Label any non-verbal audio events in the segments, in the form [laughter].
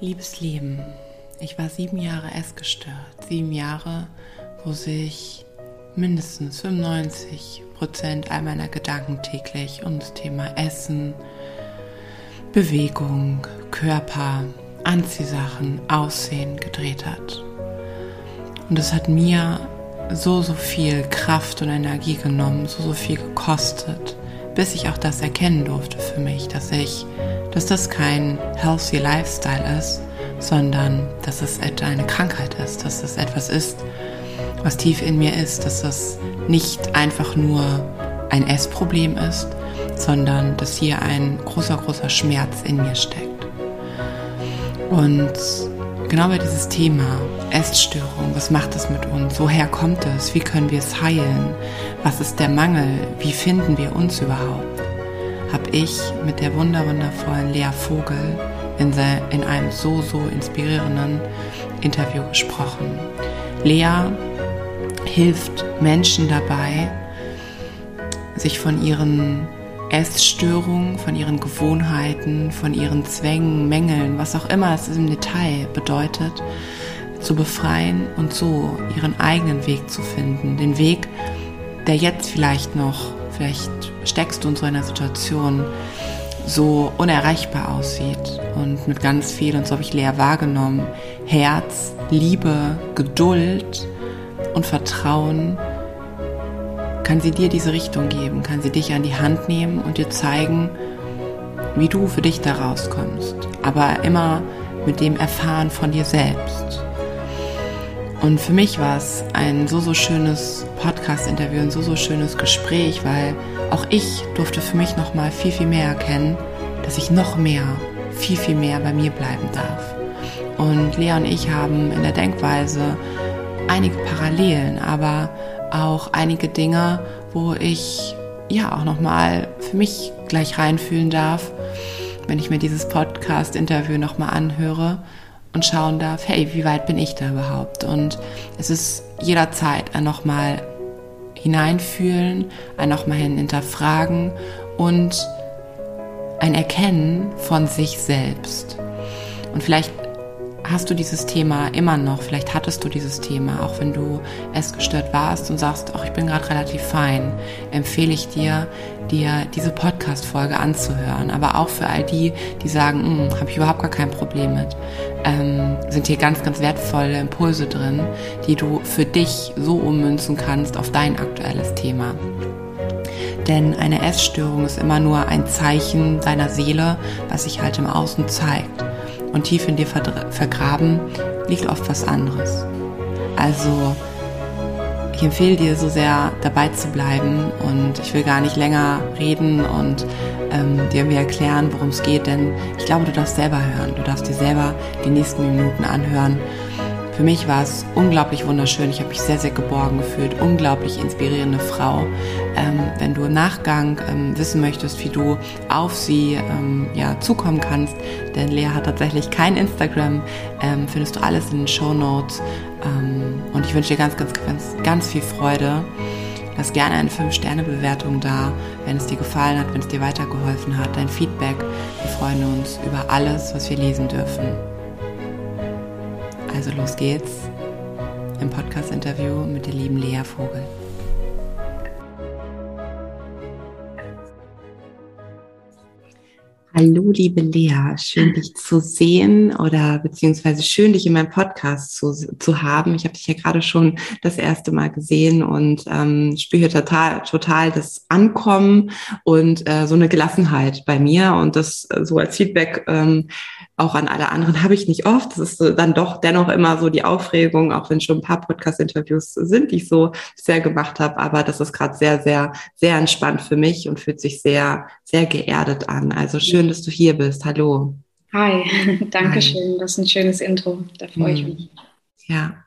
Liebes Leben, ich war sieben Jahre essgestört. Sieben Jahre, wo sich mindestens 95 Prozent all meiner Gedanken täglich um das Thema Essen, Bewegung, Körper, Anziehsachen, Aussehen gedreht hat. Und es hat mir so, so viel Kraft und Energie genommen, so, so viel gekostet, bis ich auch das erkennen durfte für mich, dass ich dass das kein healthy Lifestyle ist, sondern dass es eine Krankheit ist, dass es etwas ist, was tief in mir ist, dass das nicht einfach nur ein Essproblem ist, sondern dass hier ein großer, großer Schmerz in mir steckt. Und genau bei dieses Thema Essstörung, was macht es mit uns? Woher kommt es? Wie können wir es heilen? Was ist der Mangel? Wie finden wir uns überhaupt? Ich mit der wunderwundervollen Lea Vogel in, in einem so, so inspirierenden Interview gesprochen. Lea hilft Menschen dabei, sich von ihren Essstörungen, von ihren Gewohnheiten, von ihren Zwängen, Mängeln, was auch immer es im Detail bedeutet, zu befreien und so ihren eigenen Weg zu finden. Den Weg, der jetzt vielleicht noch Vielleicht steckst du in so einer Situation, so unerreichbar aussieht und mit ganz viel, und so habe ich leer wahrgenommen, Herz, Liebe, Geduld und Vertrauen, kann sie dir diese Richtung geben, kann sie dich an die Hand nehmen und dir zeigen, wie du für dich da rauskommst. Aber immer mit dem Erfahren von dir selbst. Und für mich war es ein so, so schönes Podcast-Interview, ein so, so schönes Gespräch, weil auch ich durfte für mich nochmal viel, viel mehr erkennen, dass ich noch mehr, viel, viel mehr bei mir bleiben darf. Und Lea und ich haben in der Denkweise einige Parallelen, aber auch einige Dinge, wo ich ja auch nochmal für mich gleich reinfühlen darf, wenn ich mir dieses Podcast-Interview nochmal anhöre und schauen darf, hey, wie weit bin ich da überhaupt? Und es ist jederzeit ein nochmal hineinfühlen, ein nochmal hinterfragen und ein Erkennen von sich selbst. Und vielleicht hast du dieses Thema immer noch, vielleicht hattest du dieses Thema, auch wenn du es gestört warst und sagst, ach, ich bin gerade relativ fein, empfehle ich dir, dir diese Podcast-Folge anzuhören. Aber auch für all die, die sagen, hm, habe ich überhaupt gar kein Problem mit, ähm, sind hier ganz, ganz wertvolle Impulse drin, die du für dich so ummünzen kannst auf dein aktuelles Thema. Denn eine Essstörung ist immer nur ein Zeichen deiner Seele, was sich halt im Außen zeigt und tief in dir vergraben liegt oft was anderes. Also ich empfehle dir so sehr dabei zu bleiben und ich will gar nicht länger reden und ähm, dir mir erklären, worum es geht, denn ich glaube, du darfst selber hören. Du darfst dir selber die nächsten Minuten anhören für mich war es unglaublich wunderschön. Ich habe mich sehr, sehr geborgen gefühlt. Unglaublich inspirierende Frau. Ähm, wenn du im Nachgang ähm, wissen möchtest, wie du auf sie ähm, ja, zukommen kannst, denn Lea hat tatsächlich kein Instagram, ähm, findest du alles in den Show Notes. Ähm, und ich wünsche dir ganz, ganz, ganz, ganz viel Freude. Lass gerne eine 5-Sterne-Bewertung da, wenn es dir gefallen hat, wenn es dir weitergeholfen hat, dein Feedback. Wir freuen uns über alles, was wir lesen dürfen. Also los geht's im Podcast-Interview mit der lieben Lea Vogel. Hallo, liebe Lea, schön dich zu sehen oder beziehungsweise schön dich in meinem Podcast zu, zu haben. Ich habe dich ja gerade schon das erste Mal gesehen und ähm, spüre total, total das Ankommen und äh, so eine Gelassenheit bei mir und das äh, so als Feedback ähm, auch an alle anderen habe ich nicht oft. Das ist dann doch dennoch immer so die Aufregung, auch wenn schon ein paar Podcast-Interviews sind, die ich so sehr gemacht habe. Aber das ist gerade sehr, sehr, sehr entspannt für mich und fühlt sich sehr, sehr geerdet an. Also schön, dass du hier bist. Hallo. Hi, [laughs] danke Hi. schön. Das ist ein schönes Intro. Da freue ich mhm. mich. Ja,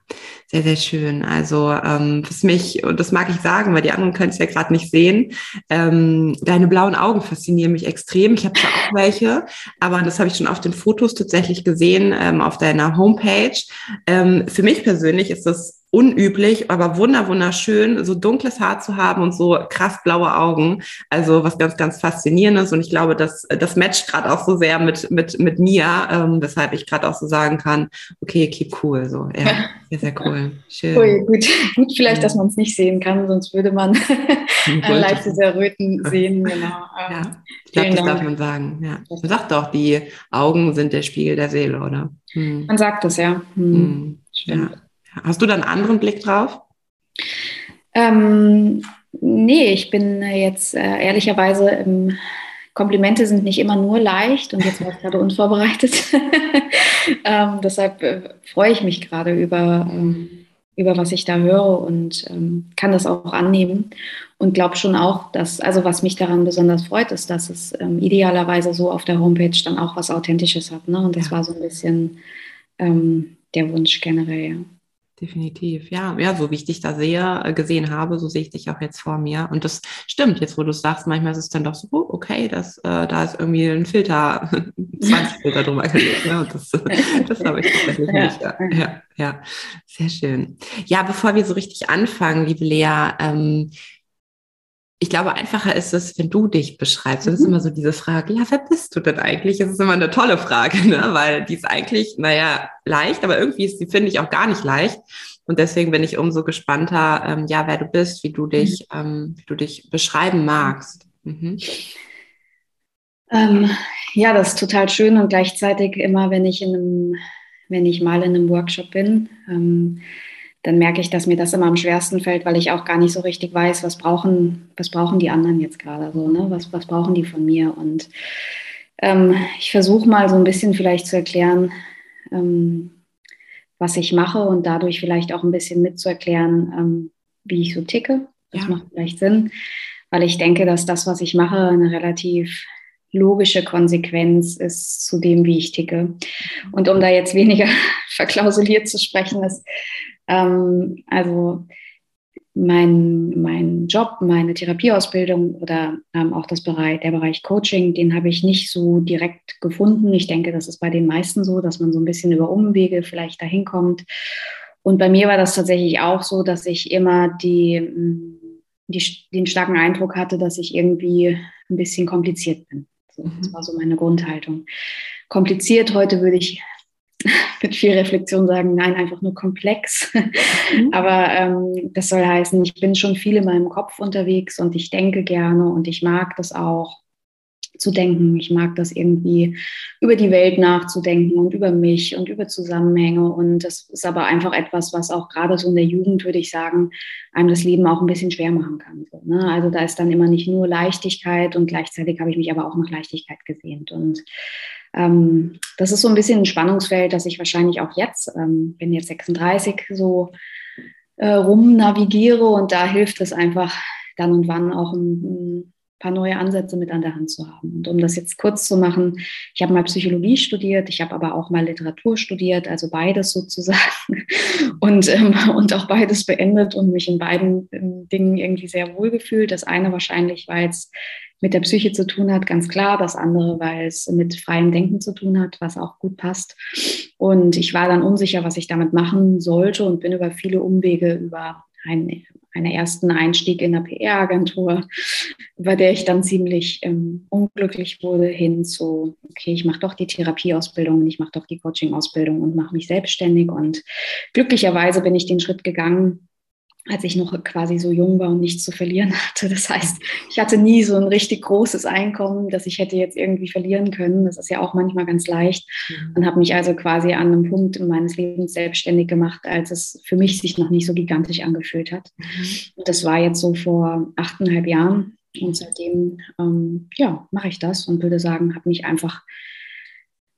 Sehr, sehr schön. Also ähm, was mich, und das mag ich sagen, weil die anderen können es ja gerade nicht sehen, ähm, deine blauen Augen faszinieren mich extrem. Ich habe zwar auch welche, aber das habe ich schon auf den Fotos tatsächlich gesehen, ähm, auf deiner Homepage. Ähm, für mich persönlich ist das unüblich, aber wunder wunderschön, so dunkles Haar zu haben und so krass blaue Augen. Also was ganz, ganz faszinierendes. Und ich glaube, das, das matcht gerade auch so sehr mit, mit, mit mir, ähm, weshalb ich gerade auch so sagen kann, okay, keep cool. So, ja, [laughs] sehr, sehr cool. Schön. Cool, gut. [laughs] gut, vielleicht, dass man es nicht sehen kann, sonst würde man ein leichtes Erröten sehen. Genau. Ja, ähm, ich glaube, das Dank. darf man sagen. Ja. Man sagt doch, die Augen sind der Spiegel der Seele, oder? Hm. Man sagt es, ja. Hm. Hm. Ja. Hast du da einen anderen Blick drauf? Ähm, nee, ich bin jetzt äh, ehrlicherweise, ähm, Komplimente sind nicht immer nur leicht und jetzt war ich gerade unvorbereitet. [laughs] ähm, deshalb äh, freue ich mich gerade über, ähm, über was ich da höre und ähm, kann das auch annehmen und glaube schon auch, dass, also was mich daran besonders freut, ist, dass es ähm, idealerweise so auf der Homepage dann auch was Authentisches hat. Ne? Und das ja. war so ein bisschen der Wunsch generell. Ja definitiv. Ja, ja, so wie ich dich da sehe, äh, gesehen habe, so sehe ich dich auch jetzt vor mir. Und das stimmt, jetzt wo du es sagst, manchmal ist es dann doch so, oh, okay, das, äh, da ist irgendwie ein Filter, [laughs] 20 Filter drüber gelegt. Ne? Und das, [laughs] das habe ich tatsächlich ja. nicht. Ja, ja, ja, sehr schön. Ja, bevor wir so richtig anfangen, liebe Lea, ähm, ich glaube, einfacher ist es, wenn du dich beschreibst. Das ist mhm. immer so diese Frage, ja, wer bist du denn eigentlich? Das ist immer eine tolle Frage, ne? weil die ist eigentlich, naja, leicht, aber irgendwie ist die, finde ich, auch gar nicht leicht. Und deswegen bin ich umso gespannter, ähm, ja, wer du bist, wie du dich, mhm. ähm, wie du dich beschreiben magst. Mhm. Ähm, ja, das ist total schön und gleichzeitig immer, wenn ich in einem, wenn ich mal in einem Workshop bin, ähm, dann merke ich, dass mir das immer am schwersten fällt, weil ich auch gar nicht so richtig weiß, was brauchen, was brauchen die anderen jetzt gerade so, ne? Was, was brauchen die von mir? Und ähm, ich versuche mal so ein bisschen vielleicht zu erklären, ähm, was ich mache und dadurch vielleicht auch ein bisschen mitzuerklären, ähm, wie ich so ticke. Das ja. macht vielleicht Sinn, weil ich denke, dass das, was ich mache, eine relativ logische Konsequenz ist zu dem, wie ich ticke. Und um da jetzt weniger [laughs] verklausuliert zu sprechen, ist, ähm, also mein, mein Job, meine Therapieausbildung oder ähm, auch das Bereich, der Bereich Coaching, den habe ich nicht so direkt gefunden. Ich denke, das ist bei den meisten so, dass man so ein bisschen über Umwege vielleicht dahin kommt. Und bei mir war das tatsächlich auch so, dass ich immer die, die, den starken Eindruck hatte, dass ich irgendwie ein bisschen kompliziert bin. So, das mhm. war so meine Grundhaltung. Kompliziert, heute würde ich [laughs] mit viel Reflexion sagen, nein, einfach nur komplex. Mhm. [laughs] Aber ähm, das soll heißen, ich bin schon viel in meinem Kopf unterwegs und ich denke gerne und ich mag das auch zu denken. Ich mag das irgendwie über die Welt nachzudenken und über mich und über Zusammenhänge. Und das ist aber einfach etwas, was auch gerade so in der Jugend, würde ich sagen, einem das Leben auch ein bisschen schwer machen kann. So, ne? Also da ist dann immer nicht nur Leichtigkeit und gleichzeitig habe ich mich aber auch nach Leichtigkeit gesehnt. Und ähm, das ist so ein bisschen ein Spannungsfeld, das ich wahrscheinlich auch jetzt, ähm, bin jetzt 36, so äh, rum navigiere und da hilft es einfach dann und wann auch ein, ein paar neue Ansätze mit an der Hand zu haben. Und um das jetzt kurz zu machen, ich habe mal Psychologie studiert, ich habe aber auch mal Literatur studiert, also beides sozusagen [laughs] und, ähm, und auch beides beendet und mich in beiden ähm, Dingen irgendwie sehr wohl gefühlt. Das eine wahrscheinlich, weil es mit der Psyche zu tun hat, ganz klar. Das andere, weil es mit freiem Denken zu tun hat, was auch gut passt. Und ich war dann unsicher, was ich damit machen sollte und bin über viele Umwege über einen, einen ersten Einstieg in der PR-Agentur, bei der ich dann ziemlich ähm, unglücklich wurde, hin zu, okay, ich mache doch die Therapieausbildung, ich mache doch die Coaching-Ausbildung und mache mich selbstständig. Und glücklicherweise bin ich den Schritt gegangen, als ich noch quasi so jung war und nichts zu verlieren [laughs] hatte. Das heißt, ich hatte nie so ein richtig großes Einkommen, das ich hätte jetzt irgendwie verlieren können. Das ist ja auch manchmal ganz leicht. Mhm. Und habe mich also quasi an einem Punkt in meines Lebens selbstständig gemacht, als es für mich sich noch nicht so gigantisch angefühlt hat. Mhm. Und das war jetzt so vor achteinhalb Jahren. Und seitdem, ähm, ja, mache ich das und würde sagen, habe mich einfach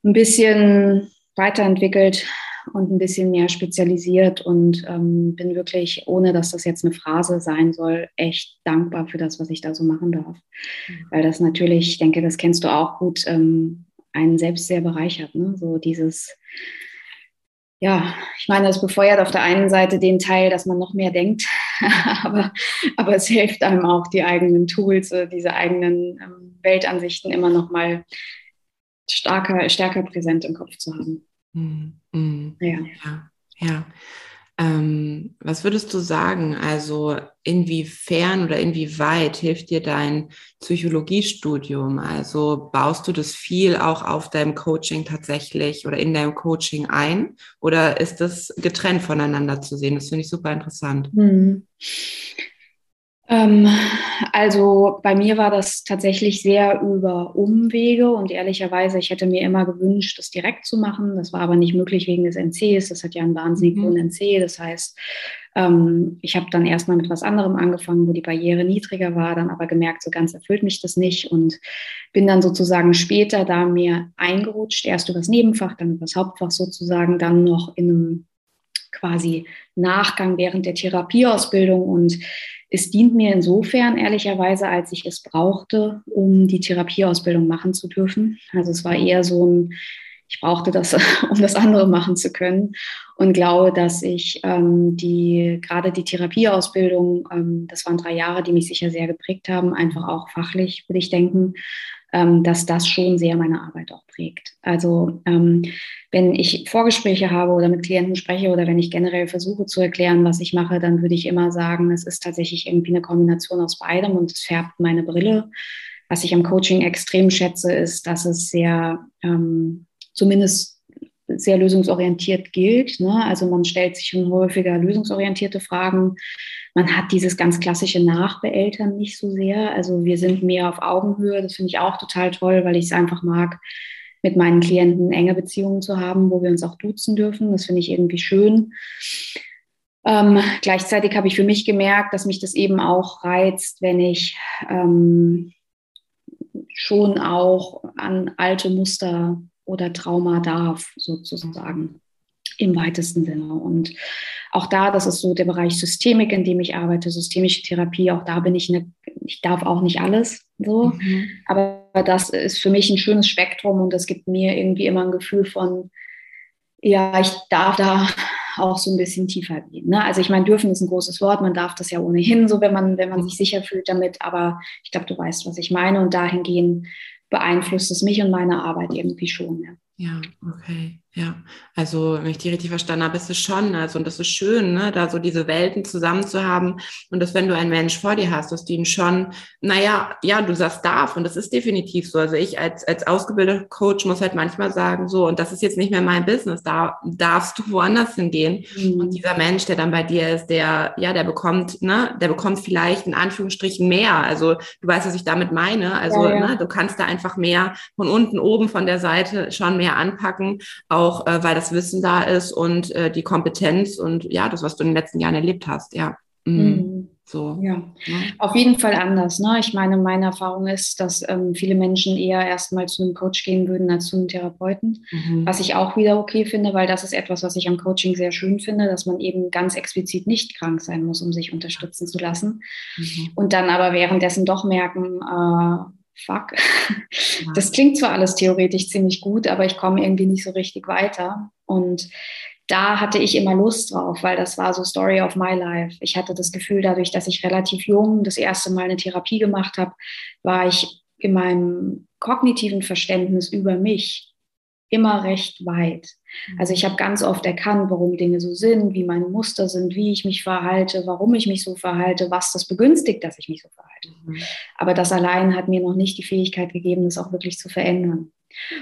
ein bisschen weiterentwickelt, und ein bisschen mehr spezialisiert und ähm, bin wirklich, ohne dass das jetzt eine Phrase sein soll, echt dankbar für das, was ich da so machen darf. Mhm. Weil das natürlich, ich denke, das kennst du auch gut, ähm, einen selbst sehr bereichert. Ne? So dieses, ja, ich meine, das befeuert auf der einen Seite den Teil, dass man noch mehr denkt, [laughs] aber, aber es hilft einem auch, die eigenen Tools, äh, diese eigenen ähm, Weltansichten immer noch mal stärker, stärker präsent im Kopf zu haben. Mm, ja. ja. ja. Ähm, was würdest du sagen? Also inwiefern oder inwieweit hilft dir dein Psychologiestudium? Also baust du das viel auch auf deinem Coaching tatsächlich oder in deinem Coaching ein? Oder ist das getrennt voneinander zu sehen? Das finde ich super interessant. Mhm. Ähm, also bei mir war das tatsächlich sehr über Umwege und ehrlicherweise, ich hätte mir immer gewünscht, das direkt zu machen. Das war aber nicht möglich wegen des NCs. Das hat ja einen wahnsinnig mhm. hohen NC. Das heißt, ähm, ich habe dann erstmal mit was anderem angefangen, wo die Barriere niedriger war, dann aber gemerkt, so ganz erfüllt mich das nicht und bin dann sozusagen später da mir eingerutscht, erst über das Nebenfach, dann über das Hauptfach sozusagen, dann noch in einem quasi Nachgang während der Therapieausbildung und es dient mir insofern ehrlicherweise, als ich es brauchte, um die Therapieausbildung machen zu dürfen. Also es war eher so ein, ich brauchte das, [laughs] um das andere machen zu können und glaube, dass ich ähm, die gerade die Therapieausbildung, ähm, das waren drei Jahre, die mich sicher sehr geprägt haben, einfach auch fachlich, würde ich denken, dass das schon sehr meine Arbeit auch prägt. Also ähm, wenn ich Vorgespräche habe oder mit Klienten spreche oder wenn ich generell versuche zu erklären, was ich mache, dann würde ich immer sagen, es ist tatsächlich irgendwie eine Kombination aus beidem und es färbt meine Brille. Was ich am Coaching extrem schätze, ist, dass es sehr, ähm, zumindest sehr lösungsorientiert gilt. Ne? Also man stellt sich schon häufiger lösungsorientierte Fragen man hat dieses ganz klassische Nachbeeltern nicht so sehr. Also wir sind mehr auf Augenhöhe. Das finde ich auch total toll, weil ich es einfach mag, mit meinen Klienten enge Beziehungen zu haben, wo wir uns auch duzen dürfen. Das finde ich irgendwie schön. Ähm, gleichzeitig habe ich für mich gemerkt, dass mich das eben auch reizt, wenn ich ähm, schon auch an alte Muster oder Trauma darf, sozusagen im weitesten Sinne. Und auch da, das ist so der Bereich Systemik, in dem ich arbeite, systemische Therapie, auch da bin ich eine, ich darf auch nicht alles so, mhm. aber das ist für mich ein schönes Spektrum und das gibt mir irgendwie immer ein Gefühl von, ja, ich darf da auch so ein bisschen tiefer gehen. Ne? Also ich meine, dürfen ist ein großes Wort, man darf das ja ohnehin so, wenn man, wenn man sich sicher fühlt damit, aber ich glaube, du weißt, was ich meine und dahingehend beeinflusst es mich und meine Arbeit irgendwie schon. Ja. Ja, okay. Ja, also wenn ich die richtig verstanden habe, ist es schon, also und das ist schön, ne, da so diese Welten zusammen zu haben und dass wenn du einen Mensch vor dir hast, dass du ihn schon, naja, ja, du sagst darf und das ist definitiv so. Also ich als, als ausgebildeter Coach muss halt manchmal sagen, so, und das ist jetzt nicht mehr mein Business, da darfst du woanders hingehen. Mhm. Und dieser Mensch, der dann bei dir ist, der, ja, der bekommt, ne, der bekommt vielleicht in Anführungsstrichen mehr. Also du weißt, was ich damit meine. Also, ja, ja. ne, du kannst da einfach mehr von unten, oben, von der Seite schon mehr anpacken. Auch auch äh, weil das Wissen da ist und äh, die Kompetenz und ja, das, was du in den letzten Jahren erlebt hast, ja. Mhm. Mhm. So. Ja, ja, auf jeden Fall anders. Ne? Ich meine, meine Erfahrung ist, dass ähm, viele Menschen eher erstmal zu einem Coach gehen würden als zu einem Therapeuten. Mhm. Was ich auch wieder okay finde, weil das ist etwas, was ich am Coaching sehr schön finde, dass man eben ganz explizit nicht krank sein muss, um sich unterstützen zu lassen. Mhm. Und dann aber währenddessen doch merken, äh, fuck, das klingt zwar alles theoretisch ziemlich gut, aber ich komme irgendwie nicht so richtig weiter. Und da hatte ich immer Lust drauf, weil das war so Story of my life. Ich hatte das Gefühl, dadurch, dass ich relativ jung das erste Mal eine Therapie gemacht habe, war ich in meinem kognitiven Verständnis über mich immer recht weit. Also ich habe ganz oft erkannt, warum Dinge so sind, wie meine Muster sind, wie ich mich verhalte, warum ich mich so verhalte, was das begünstigt, dass ich mich so verhalte. Mhm. Aber das allein hat mir noch nicht die Fähigkeit gegeben, das auch wirklich zu verändern.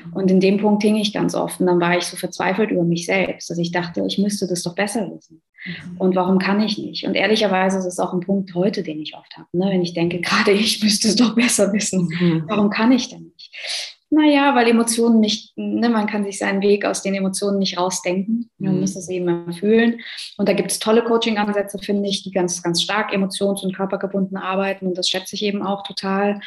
Mhm. Und in dem Punkt hing ich ganz oft und dann war ich so verzweifelt über mich selbst, dass ich dachte, ich müsste das doch besser wissen. Mhm. Und warum kann ich nicht? Und ehrlicherweise ist es auch ein Punkt heute, den ich oft habe, ne? wenn ich denke, [laughs] gerade ich müsste es doch besser wissen. Mhm. Warum kann ich denn nicht? Naja, weil Emotionen nicht, ne, man kann sich seinen Weg aus den Emotionen nicht rausdenken. Man mhm. muss es eben fühlen. Und da gibt es tolle Coaching-Ansätze, finde ich, die ganz, ganz stark emotions- und körpergebunden arbeiten. Und das schätze ich eben auch total.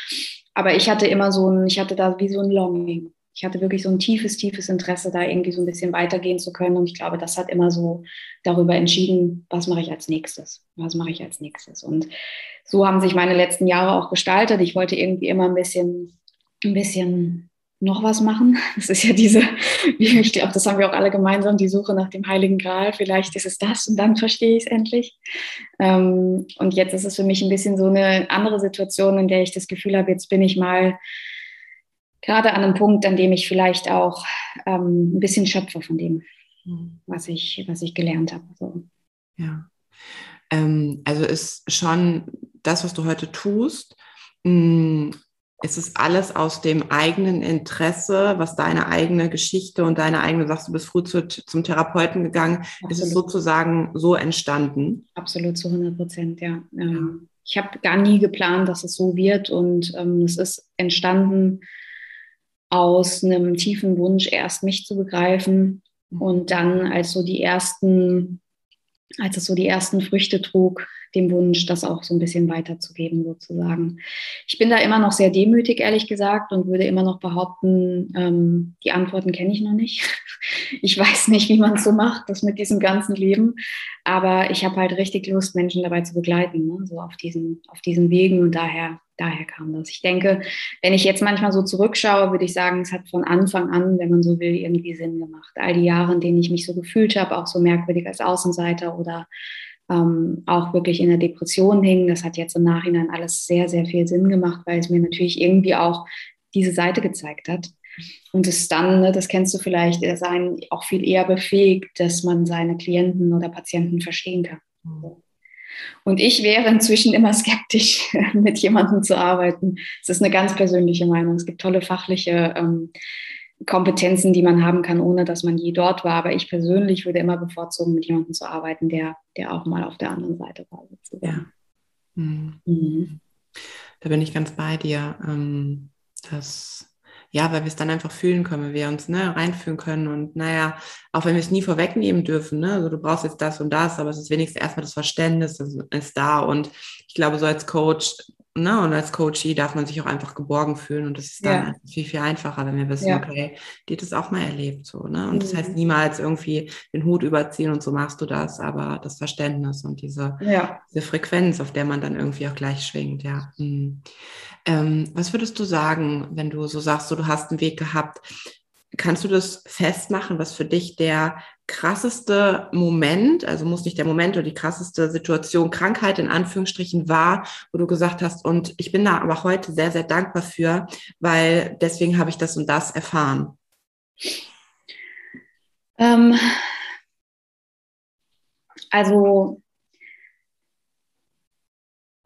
Aber ich hatte immer so ein, ich hatte da wie so ein Longing. Ich hatte wirklich so ein tiefes, tiefes Interesse, da irgendwie so ein bisschen weitergehen zu können. Und ich glaube, das hat immer so darüber entschieden, was mache ich als nächstes? Was mache ich als nächstes? Und so haben sich meine letzten Jahre auch gestaltet. Ich wollte irgendwie immer ein bisschen, ein bisschen noch was machen. [laughs] Das ist ja diese, [laughs] wie ich glaube, das haben wir auch alle gemeinsam, die Suche nach dem Heiligen Gral. Vielleicht ist es das und dann verstehe ich es endlich. Ähm, und jetzt ist es für mich ein bisschen so eine andere Situation, in der ich das Gefühl habe, jetzt bin ich mal gerade an einem Punkt, an dem ich vielleicht auch ähm, ein bisschen schöpfe von dem, mhm. was ich, was ich gelernt habe. So. Ja. Ähm, also ist schon das, was du heute tust, mh, mm, es ist alles aus dem eigenen Interesse, was deine eigene Geschichte und deine eigene, sagst du bist früh zu, zum Therapeuten gegangen, Absolut. ist es sozusagen so entstanden? Absolut zu 100 Prozent, ja. ja. Ich habe gar nie geplant, dass es so wird und ähm, es ist entstanden aus einem tiefen Wunsch, erst mich zu begreifen mhm. und dann, als so die ersten, als es so die ersten Früchte trug, dem Wunsch, das auch so ein bisschen weiterzugeben, sozusagen. Ich bin da immer noch sehr demütig, ehrlich gesagt, und würde immer noch behaupten, ähm, die Antworten kenne ich noch nicht. [laughs] Ich weiß nicht, wie man es so macht, das mit diesem ganzen Leben. Aber ich habe halt richtig Lust, Menschen dabei zu begleiten, ne? so auf diesen, auf diesen Wegen. Und daher, daher kam das. Ich denke, wenn ich jetzt manchmal so zurückschaue, würde ich sagen, es hat von Anfang an, wenn man so will, irgendwie Sinn gemacht. All die Jahre, in denen ich mich so gefühlt habe, auch so merkwürdig als Außenseiter oder ähm, auch wirklich in der Depression hing. Das hat jetzt im Nachhinein alles sehr, sehr viel Sinn gemacht, weil es mir natürlich irgendwie auch diese Seite gezeigt hat. Und es dann, ne, das kennst du vielleicht, ist einen auch viel eher befähigt, dass man seine Klienten oder Patienten verstehen kann. Mhm. Und ich wäre inzwischen immer skeptisch, [laughs] mit jemandem zu arbeiten. Es ist eine ganz persönliche Meinung. Es gibt tolle fachliche ähm, Kompetenzen, die man haben kann, ohne dass man je dort war. Aber ich persönlich würde immer bevorzugen, mit jemandem zu arbeiten, der, der auch mal auf der anderen Seite war. Ja. Mhm. Mhm. Da bin ich ganz bei dir. Ähm, das ja, weil wir es dann einfach fühlen können, wenn wir uns ne, reinfühlen können. Und naja, auch wenn wir es nie vorwegnehmen dürfen, ne, also du brauchst jetzt das und das, aber es ist wenigstens erstmal das Verständnis, das ist da. Und ich glaube, so als Coach Ne? Und als Coachie darf man sich auch einfach geborgen fühlen und das ist dann ja. viel, viel einfacher, wenn wir wissen, ja. okay, die hat das auch mal erlebt. So, ne? Und mhm. das heißt mhm. niemals irgendwie den Hut überziehen und so machst du das, aber das Verständnis und diese, ja. diese Frequenz, auf der man dann irgendwie auch gleich schwingt, ja. Mhm. Ähm, was würdest du sagen, wenn du so sagst, so, du hast einen Weg gehabt, Kannst du das festmachen, was für dich der krasseste Moment, also muss nicht der Moment oder die krasseste Situation, Krankheit in Anführungsstrichen war, wo du gesagt hast, und ich bin da aber heute sehr, sehr dankbar für, weil deswegen habe ich das und das erfahren? Ähm, also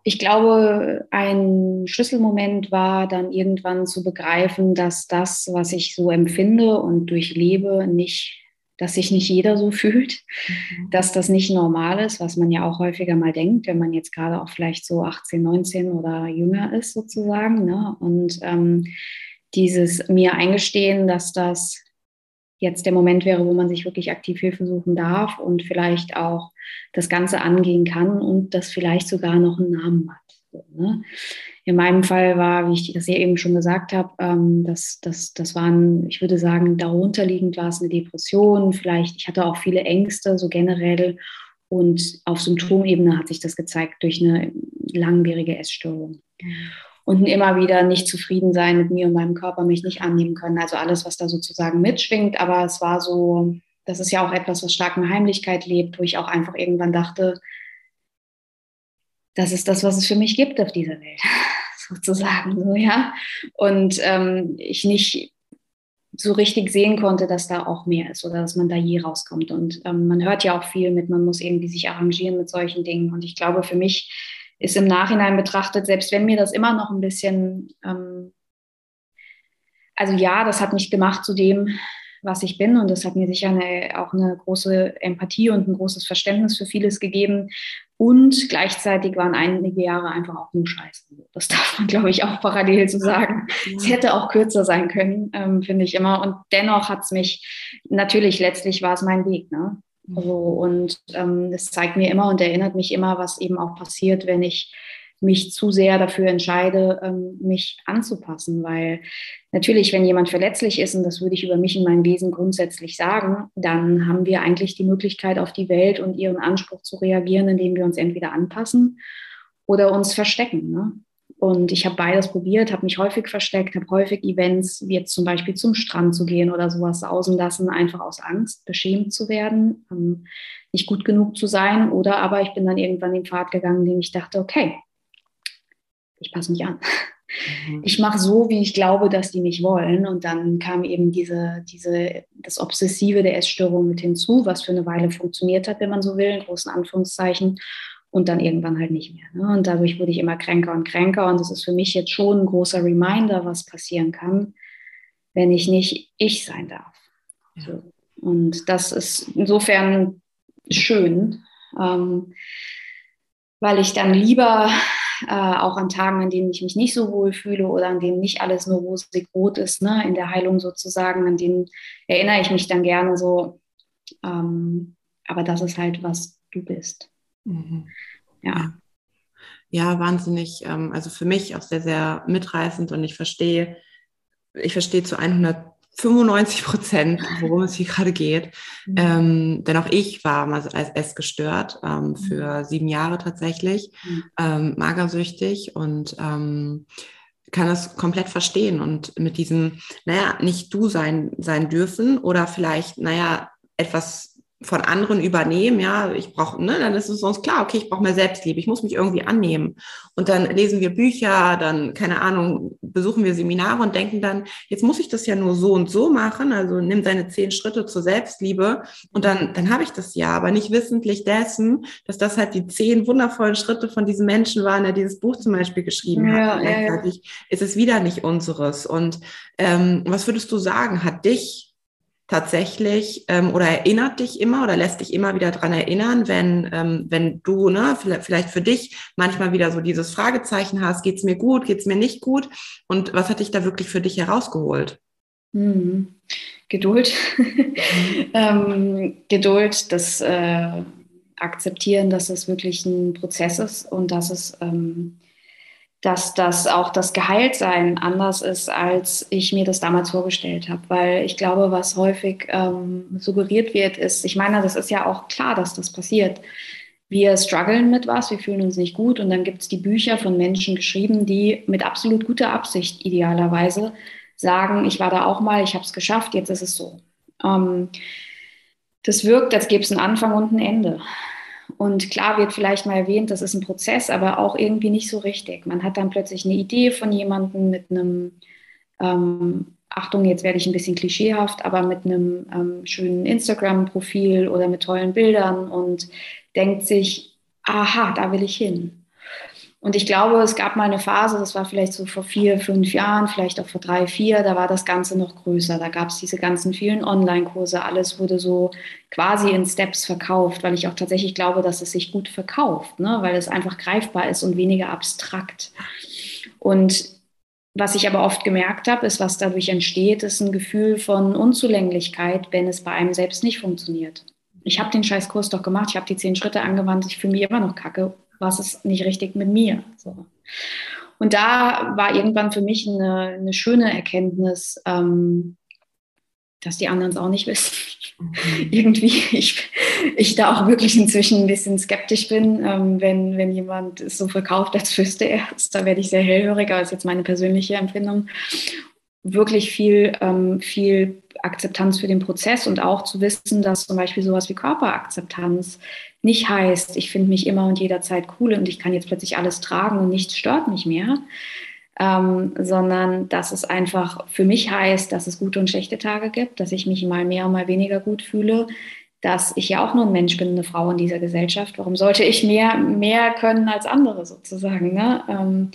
ich glaube, ein Schlüsselmoment war dann irgendwann zu begreifen, dass das, was ich so empfinde und durchlebe, nicht, dass sich nicht jeder so fühlt, mhm. dass das nicht normal ist, was man ja auch häufiger mal denkt, wenn man jetzt gerade auch vielleicht so 18, 19 oder jünger ist sozusagen. Ne? Und ähm, dieses mir eingestehen, dass das jetzt der Moment wäre, wo man sich wirklich aktiv Hilfe suchen darf und vielleicht auch das Ganze angehen kann und das vielleicht sogar noch einen Namen hat. So, ne? In meinem Fall war, wie ich das ja eben schon gesagt habe, ähm, das, das, das waren, ich würde sagen, darunterliegend war es eine Depression. Vielleicht, ich hatte auch viele Ängste, so generell. Und auf Symptomebene hat sich das gezeigt durch eine langwierige Essstörung. Und immer wieder nicht zufrieden sein mit mir und meinem Körper, mich nicht annehmen können. Also alles, was da sozusagen mitschwingt. Aber es war so, das ist ja auch etwas, was stark in Heimlichkeit lebt, wo ich auch einfach irgendwann dachte, das ist das, was es für mich gibt auf dieser Welt, sozusagen, so, ja. Und ähm, ich nicht so richtig sehen konnte, dass da auch mehr ist oder dass man da je rauskommt. Und ähm, man hört ja auch viel mit, man muss irgendwie sich arrangieren mit solchen Dingen. Und ich glaube, für mich ist im Nachhinein betrachtet, selbst wenn mir das immer noch ein bisschen, ähm, also ja, das hat mich gemacht zu dem, was ich bin und das hat mir sicher eine, auch eine große Empathie und ein großes Verständnis für vieles gegeben. Und gleichzeitig waren einige Jahre einfach auch nur Scheiße. Das darf man, glaube ich, auch parallel zu sagen. Ja. Es hätte auch kürzer sein können, ähm, finde ich immer. Und dennoch hat es mich, natürlich, letztlich war es mein Weg. Ne? So, und ähm, das zeigt mir immer und erinnert mich immer, was eben auch passiert, wenn ich mich zu sehr dafür entscheide, ähm, mich anzupassen. Weil natürlich, wenn jemand verletzlich ist, und das würde ich über mich in meinem Wesen grundsätzlich sagen, dann haben wir eigentlich die Möglichkeit, auf die Welt und ihren Anspruch zu reagieren, indem wir uns entweder anpassen oder uns verstecken. Ne? Und ich habe beides probiert, habe mich häufig versteckt, habe häufig Events, wie jetzt zum Beispiel zum Strand zu gehen oder sowas außen lassen, einfach aus Angst, beschämt zu werden, ähm, nicht gut genug zu sein. Oder aber ich bin dann irgendwann den Pfad gegangen, dem ich dachte, okay, ich passe mich an. Mhm. Ich mache so, wie ich glaube, dass die mich wollen. Und dann kam eben diese, diese, das Obsessive der Essstörung mit hinzu, was für eine Weile funktioniert hat, wenn man so will, in großen Anführungszeichen und dann irgendwann halt nicht mehr. Ne? Und dadurch wurde ich immer kränker und kränker. Und das ist für mich jetzt schon ein großer Reminder, was passieren kann, wenn ich nicht ich sein darf. So. Und das ist insofern schön, ähm, weil ich dann lieber äh, auch an Tagen, an denen ich mich nicht so wohl fühle oder an denen nicht alles nur rosig rot ist, ne, in der Heilung sozusagen, an denen erinnere ich mich dann gerne so, ähm, aber das ist halt, was du bist. Mhm. Ja. Ja, wahnsinnig. Ähm, also für mich auch sehr, sehr mitreißend und ich verstehe, ich verstehe zu 195 Prozent, worum es hier gerade geht. Mhm. Ähm, denn auch ich war mal als S gestört, ähm, mhm. für sieben Jahre tatsächlich, mhm. ähm, magersüchtig und ähm, kann das komplett verstehen und mit diesem, naja, nicht du sein, sein dürfen oder vielleicht, naja, etwas von anderen übernehmen, ja, ich brauche, ne, dann ist es uns klar, okay, ich brauche mehr Selbstliebe, ich muss mich irgendwie annehmen. Und dann lesen wir Bücher, dann, keine Ahnung, besuchen wir Seminare und denken dann, jetzt muss ich das ja nur so und so machen, also nimm deine zehn Schritte zur Selbstliebe und dann, dann habe ich das ja, aber nicht wissentlich dessen, dass das halt die zehn wundervollen Schritte von diesem Menschen waren, der dieses Buch zum Beispiel geschrieben ja, hat. Ja, ja. ist es wieder nicht unseres. Und ähm, was würdest du sagen, hat dich tatsächlich ähm, oder erinnert dich immer oder lässt dich immer wieder dran erinnern, wenn, ähm, wenn du ne, vielleicht für dich manchmal wieder so dieses Fragezeichen hast, geht's mir gut, geht's mir nicht gut? Und was hat dich da wirklich für dich herausgeholt? Hm. Geduld. [laughs] ähm, Geduld, das äh, Akzeptieren, dass es wirklich ein Prozess ist und dass es ähm, dass das auch das Geheiltsein anders ist, als ich mir das damals vorgestellt habe. Weil ich glaube, was häufig ähm, suggeriert wird, ist, ich meine, das ist ja auch klar, dass das passiert. Wir strugglen mit was, wir fühlen uns nicht gut und dann gibt es die Bücher von Menschen geschrieben, die mit absolut guter Absicht idealerweise sagen, ich war da auch mal, ich habe es geschafft, jetzt ist es so. Ähm, das wirkt, als gäbe es einen Anfang und ein Ende. Und klar wird vielleicht mal erwähnt, das ist ein Prozess, aber auch irgendwie nicht so richtig. Man hat dann plötzlich eine Idee von jemandem mit einem, ähm, Achtung, jetzt werde ich ein bisschen klischeehaft, aber mit einem ähm, schönen Instagram-Profil oder mit tollen Bildern und denkt sich, aha, da will ich hin. Und ich glaube, es gab mal eine Phase, das war vielleicht so vor vier, fünf Jahren, vielleicht auch vor drei, vier, da war das Ganze noch größer. Da gab es diese ganzen vielen Online-Kurse, alles wurde so quasi in Steps verkauft, weil ich auch tatsächlich glaube, dass es sich gut verkauft, ne? weil es einfach greifbar ist und weniger abstrakt. Und was ich aber oft gemerkt habe, ist, was dadurch entsteht, ist ein Gefühl von Unzulänglichkeit, wenn es bei einem selbst nicht funktioniert. Ich habe den Scheißkurs doch gemacht, ich habe die zehn Schritte angewandt, ich fühle mich immer noch kacke was ist nicht richtig mit mir? So. Und da war irgendwann für mich eine, eine schöne Erkenntnis, ähm, dass die anderen es auch nicht wissen. Mhm. [laughs] Irgendwie, ich, ich da auch wirklich inzwischen ein bisschen skeptisch bin, ähm, wenn, wenn jemand es so verkauft, als wüsste er es. Da werde ich sehr hellhörig, aber das ist jetzt meine persönliche Empfindung. Wirklich viel, ähm, viel Akzeptanz für den Prozess und auch zu wissen, dass zum Beispiel sowas wie Körperakzeptanz nicht heißt, ich finde mich immer und jederzeit cool und ich kann jetzt plötzlich alles tragen und nichts stört mich mehr, ähm, sondern dass es einfach für mich heißt, dass es gute und schlechte Tage gibt, dass ich mich mal mehr und mal weniger gut fühle, dass ich ja auch nur ein Mensch bin, eine Frau in dieser Gesellschaft. Warum sollte ich mehr, mehr können als andere sozusagen? Ne? Ähm,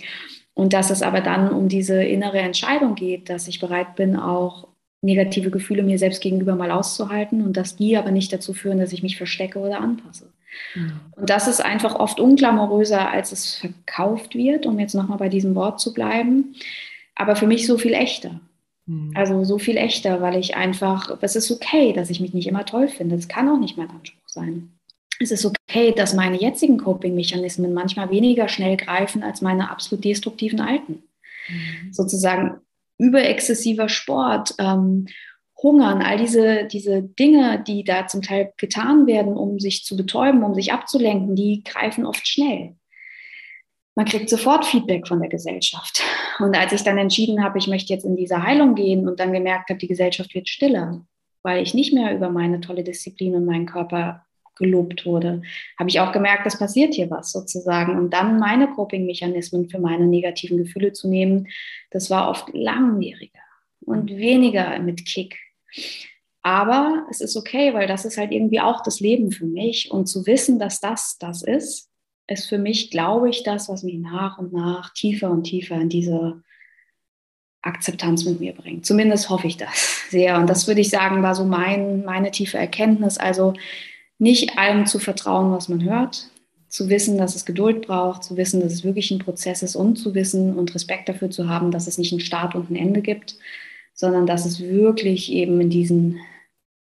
und dass es aber dann um diese innere Entscheidung geht, dass ich bereit bin, auch negative Gefühle mir selbst gegenüber mal auszuhalten und dass die aber nicht dazu führen, dass ich mich verstecke oder anpasse. Mhm. Und das ist einfach oft unklamoröser, als es verkauft wird, um jetzt nochmal bei diesem Wort zu bleiben, aber für mich so viel echter. Mhm. Also so viel echter, weil ich einfach, es ist okay, dass ich mich nicht immer toll finde. Das kann auch nicht mein Anspruch sein. Es ist okay, dass meine jetzigen Coping-Mechanismen manchmal weniger schnell greifen als meine absolut destruktiven alten. Mhm. Sozusagen überexzessiver Sport, ähm, Hungern, all diese, diese Dinge, die da zum Teil getan werden, um sich zu betäuben, um sich abzulenken, die greifen oft schnell. man kriegt sofort Feedback von der Gesellschaft. Und als ich dann entschieden habe, ich möchte jetzt in diese Heilung gehen und dann gemerkt habe, die Gesellschaft wird stiller, weil ich nicht mehr über meine tolle Disziplin und meinen Körper gelobt wurde, habe ich auch gemerkt, es passiert hier was sozusagen. Und dann meine Coping-Mechanismen für meine negativen Gefühle zu nehmen, das war oft langwieriger und weniger mit Kick. Aber es ist okay, weil das ist halt irgendwie auch das Leben für mich. Und zu wissen, dass das das ist, ist für mich, glaube ich, das, was mich nach und nach tiefer und tiefer in diese Akzeptanz mit mir bringt. Zumindest hoffe ich das [laughs] sehr. Und das würde ich sagen, war so mein, meine tiefe Erkenntnis. Also nicht allem zu vertrauen, was man hört, zu wissen, dass es Geduld braucht, zu wissen, dass es wirklich ein Prozess ist und zu wissen und Respekt dafür zu haben, dass es nicht einen Start und ein Ende gibt, sondern dass es wirklich eben in diesen,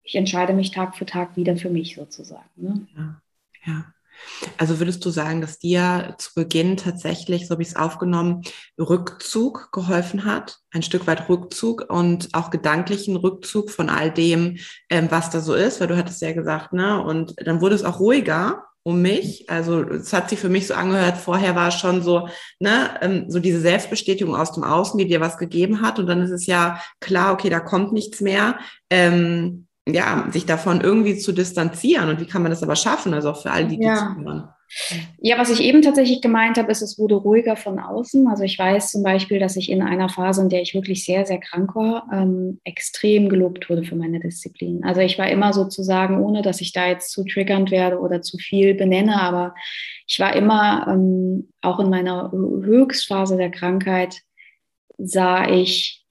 ich entscheide mich Tag für Tag wieder für mich sozusagen. Ne? Ja, ja. Also würdest du sagen, dass dir zu Beginn tatsächlich, so habe ich es aufgenommen, Rückzug geholfen hat? Ein Stück weit Rückzug und auch gedanklichen Rückzug von all dem, ähm, was da so ist, weil du hattest ja gesagt, ne? Und dann wurde es auch ruhiger um mich. Also es hat sich für mich so angehört, vorher war es schon so, ne, ähm, so diese Selbstbestätigung aus dem Außen, die dir was gegeben hat. Und dann ist es ja klar, okay, da kommt nichts mehr. Ähm, ja, sich davon irgendwie zu distanzieren. Und wie kann man das aber schaffen? Also auch für all die, die ja. zuhören. Ja, was ich eben tatsächlich gemeint habe, ist, es wurde ruhiger von außen. Also ich weiß zum Beispiel, dass ich in einer Phase, in der ich wirklich sehr, sehr krank war, ähm, extrem gelobt wurde für meine Disziplin. Also ich war immer sozusagen, ohne dass ich da jetzt zu triggernd werde oder zu viel benenne, aber ich war immer, ähm, auch in meiner Höchstphase der Krankheit, sah ich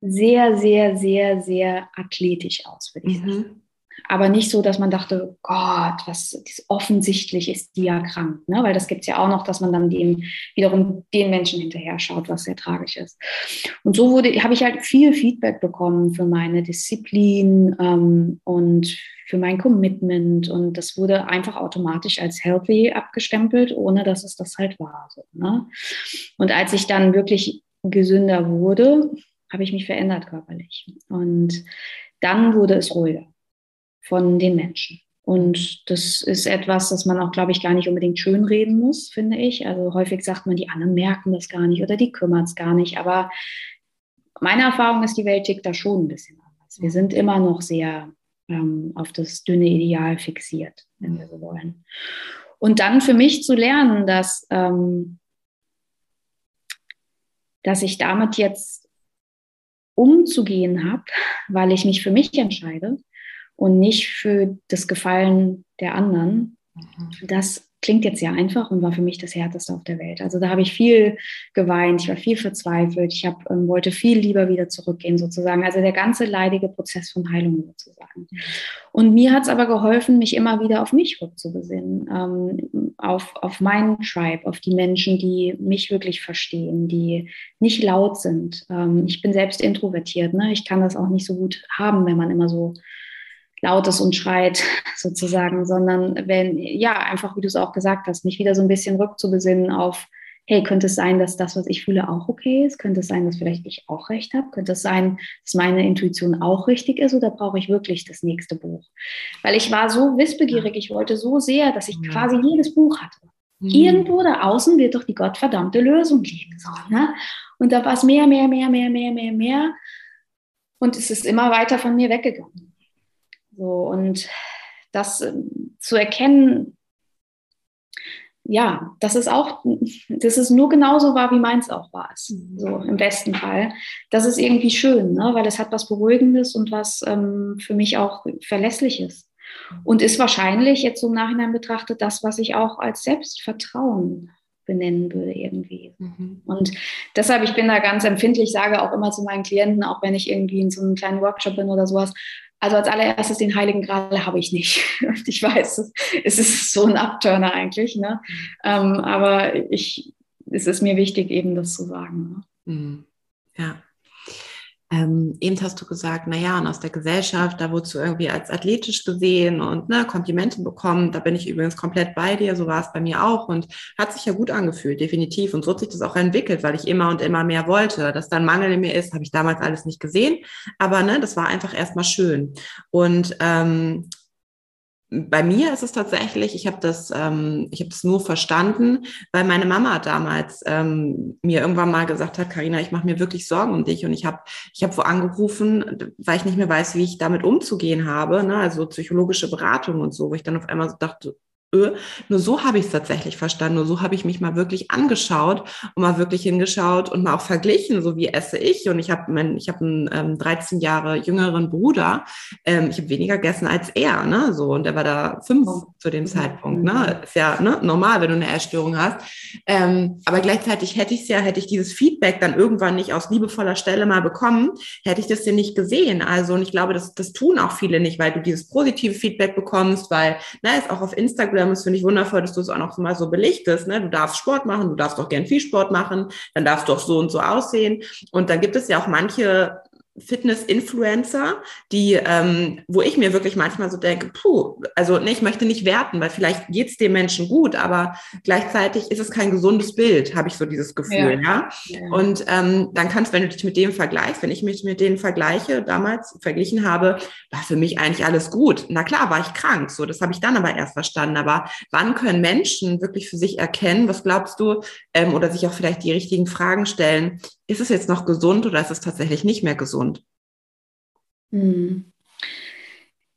sehr, sehr, sehr, sehr athletisch aus, würde ich mhm. sagen. Aber nicht so, dass man dachte, oh Gott, was offensichtlich ist die ja krank, ne? weil das gibt es ja auch noch, dass man dann dem wiederum den Menschen hinterher schaut, was sehr tragisch ist. Und so wurde, habe ich halt viel Feedback bekommen für meine Disziplin ähm, und für mein Commitment und das wurde einfach automatisch als healthy abgestempelt, ohne dass es das halt war. So, ne? Und als ich dann wirklich gesünder wurde, habe ich mich verändert körperlich. Und dann wurde es ruhiger von den Menschen. Und das ist etwas, das man auch, glaube ich, gar nicht unbedingt schönreden muss, finde ich. Also häufig sagt man, die anderen merken das gar nicht oder die kümmern es gar nicht. Aber meine Erfahrung ist, die Welt tickt da schon ein bisschen anders. Wir sind immer noch sehr ähm, auf das dünne Ideal fixiert, wenn wir so wollen. Und dann für mich zu lernen, dass, ähm, dass ich damit jetzt umzugehen habe, weil ich mich für mich entscheide und nicht für das Gefallen der anderen, mhm. das klingt jetzt sehr einfach und war für mich das Härteste auf der Welt. Also da habe ich viel geweint, ich war viel verzweifelt, ich hab, ähm, wollte viel lieber wieder zurückgehen sozusagen. Also der ganze leidige Prozess von Heilung sozusagen. Und mir hat es aber geholfen, mich immer wieder auf mich rückzubesinnen, ähm, auf, auf meinen Tribe, auf die Menschen, die mich wirklich verstehen, die nicht laut sind. Ähm, ich bin selbst introvertiert, ne? ich kann das auch nicht so gut haben, wenn man immer so laut ist und schreit [laughs] sozusagen, sondern wenn, ja, einfach wie du es auch gesagt hast, mich wieder so ein bisschen rückzubesinnen auf, hey, könnte es sein, dass das, was ich fühle, auch okay ist? Könnte es sein, dass vielleicht ich auch recht habe? Könnte es sein, dass meine Intuition auch richtig ist oder brauche ich wirklich das nächste Buch? Weil ich war so wissbegierig, ich wollte so sehr, dass ich quasi jedes Buch hatte. Mhm. Irgendwo da außen wird doch die gottverdammte Lösung liegen. So, ne? Und da war es mehr, mehr, mehr, mehr, mehr, mehr, mehr. Und es ist immer weiter von mir weggegangen. So, und das äh, zu erkennen, ja, das ist auch, dass es nur genauso war, wie meins auch war es, mhm. so im besten Fall. Das ist irgendwie schön, ne? weil es hat was Beruhigendes und was ähm, für mich auch Verlässliches. Und ist wahrscheinlich jetzt so im Nachhinein betrachtet das, was ich auch als Selbstvertrauen benennen würde irgendwie. Mhm. Und deshalb, ich bin da ganz empfindlich, sage auch immer zu meinen Klienten, auch wenn ich irgendwie in so einem kleinen Workshop bin oder sowas, also als allererstes den Heiligen Gral habe ich nicht. [laughs] Ich weiß, es ist so ein Abturner eigentlich, ne? Ähm, aber ich, es ist mir wichtig, eben das zu sagen. Ne? Mhm. Ja. Ähm, eben hast du gesagt, na ja, und aus der Gesellschaft, da wurdest du irgendwie als athletisch gesehen und ne, Komplimente bekommen. Da bin ich übrigens komplett bei dir, so war es bei mir auch und hat sich ja gut angefühlt, definitiv. Und so hat sich das auch entwickelt, weil ich immer und immer mehr wollte. Dass dann Mangel in mir ist, habe ich damals alles nicht gesehen, aber ne, das war einfach erstmal schön. Und ähm, bei mir ist es tatsächlich, ich habe das, ähm, ich habe das nur verstanden, weil meine Mama damals ähm, mir irgendwann mal gesagt hat, Karina, ich mache mir wirklich Sorgen um dich und ich habe, ich habe wo angerufen, weil ich nicht mehr weiß, wie ich damit umzugehen habe, ne? also psychologische Beratung und so, wo ich dann auf einmal so dachte, nur so habe ich es tatsächlich verstanden. Nur so habe ich mich mal wirklich angeschaut und mal wirklich hingeschaut und mal auch verglichen, so wie esse ich. Und ich habe mein, ich habe einen ähm, 13 Jahre jüngeren Bruder. Ähm, ich habe weniger gegessen als er, ne? So und der war da fünf oh. zu dem Zeitpunkt. Ne? Ist ja ne, normal, wenn du eine Essstörung hast. Ähm, aber gleichzeitig hätte ich es ja, hätte ich dieses Feedback dann irgendwann nicht aus liebevoller Stelle mal bekommen, hätte ich das ja nicht gesehen. Also und ich glaube, das, das tun auch viele nicht, weil du dieses positive Feedback bekommst, weil, na, ist auch auf Instagram Instagram. Das finde ich wundervoll, dass du es auch noch mal so belichtest. Ne? Du darfst Sport machen, du darfst auch gern viel Sport machen, dann darfst du auch so und so aussehen. Und dann gibt es ja auch manche Fitness-Influencer, die, ähm, wo ich mir wirklich manchmal so denke, puh, also ne, ich möchte nicht werten, weil vielleicht geht's dem Menschen gut, aber gleichzeitig ist es kein gesundes Bild, habe ich so dieses Gefühl, ja. ja? ja. Und ähm, dann kannst, wenn du dich mit dem vergleichst, wenn ich mich mit denen vergleiche, damals verglichen habe, war für mich eigentlich alles gut. Na klar, war ich krank, so das habe ich dann aber erst verstanden. Aber wann können Menschen wirklich für sich erkennen, was glaubst du, ähm, oder sich auch vielleicht die richtigen Fragen stellen, ist es jetzt noch gesund oder ist es tatsächlich nicht mehr gesund? Hm.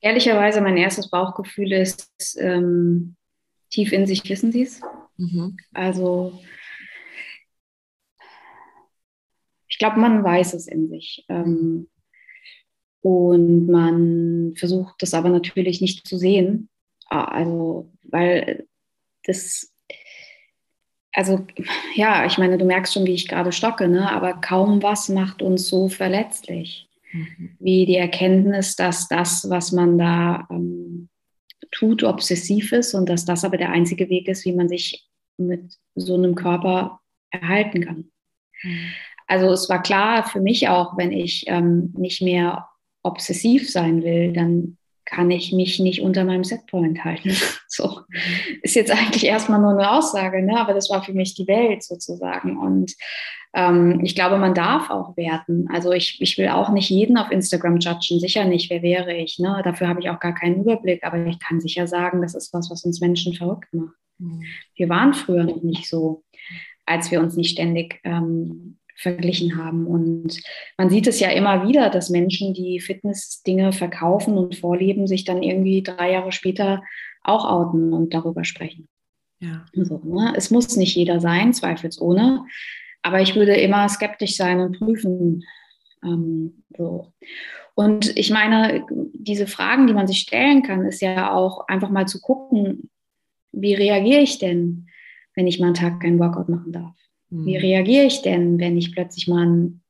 Ehrlicherweise, mein erstes Bauchgefühl ist, ähm, tief in sich wissen Sie es. Mhm. Also, ich glaube, man weiß es in sich. Ähm, und man versucht das aber natürlich nicht zu sehen. Ah, also, weil das also ja, ich meine, du merkst schon, wie ich gerade stocke, ne? aber kaum was macht uns so verletzlich mhm. wie die Erkenntnis, dass das, was man da ähm, tut, obsessiv ist und dass das aber der einzige Weg ist, wie man sich mit so einem Körper erhalten kann. Mhm. Also es war klar für mich auch, wenn ich ähm, nicht mehr obsessiv sein will, dann kann ich mich nicht unter meinem Setpoint halten. [laughs] So ist jetzt eigentlich erstmal nur eine Aussage, ne? aber das war für mich die Welt sozusagen. Und ähm, ich glaube, man darf auch werten. Also ich, ich will auch nicht jeden auf Instagram judgen, sicher nicht, wer wäre ich. Ne? Dafür habe ich auch gar keinen Überblick, aber ich kann sicher sagen, das ist was, was uns Menschen verrückt macht. Mhm. Wir waren früher noch nicht so, als wir uns nicht ständig ähm, verglichen haben. Und man sieht es ja immer wieder, dass Menschen, die Fitness-Dinge verkaufen und vorleben, sich dann irgendwie drei Jahre später auch outen und darüber sprechen. Ja. So, ne? Es muss nicht jeder sein, zweifelsohne. Aber ich würde immer skeptisch sein und prüfen. Ähm, so. Und ich meine, diese Fragen, die man sich stellen kann, ist ja auch einfach mal zu gucken, wie reagiere ich denn, wenn ich mal einen Tag keinen Workout machen darf? Wie mhm. reagiere ich denn, wenn ich plötzlich mal ein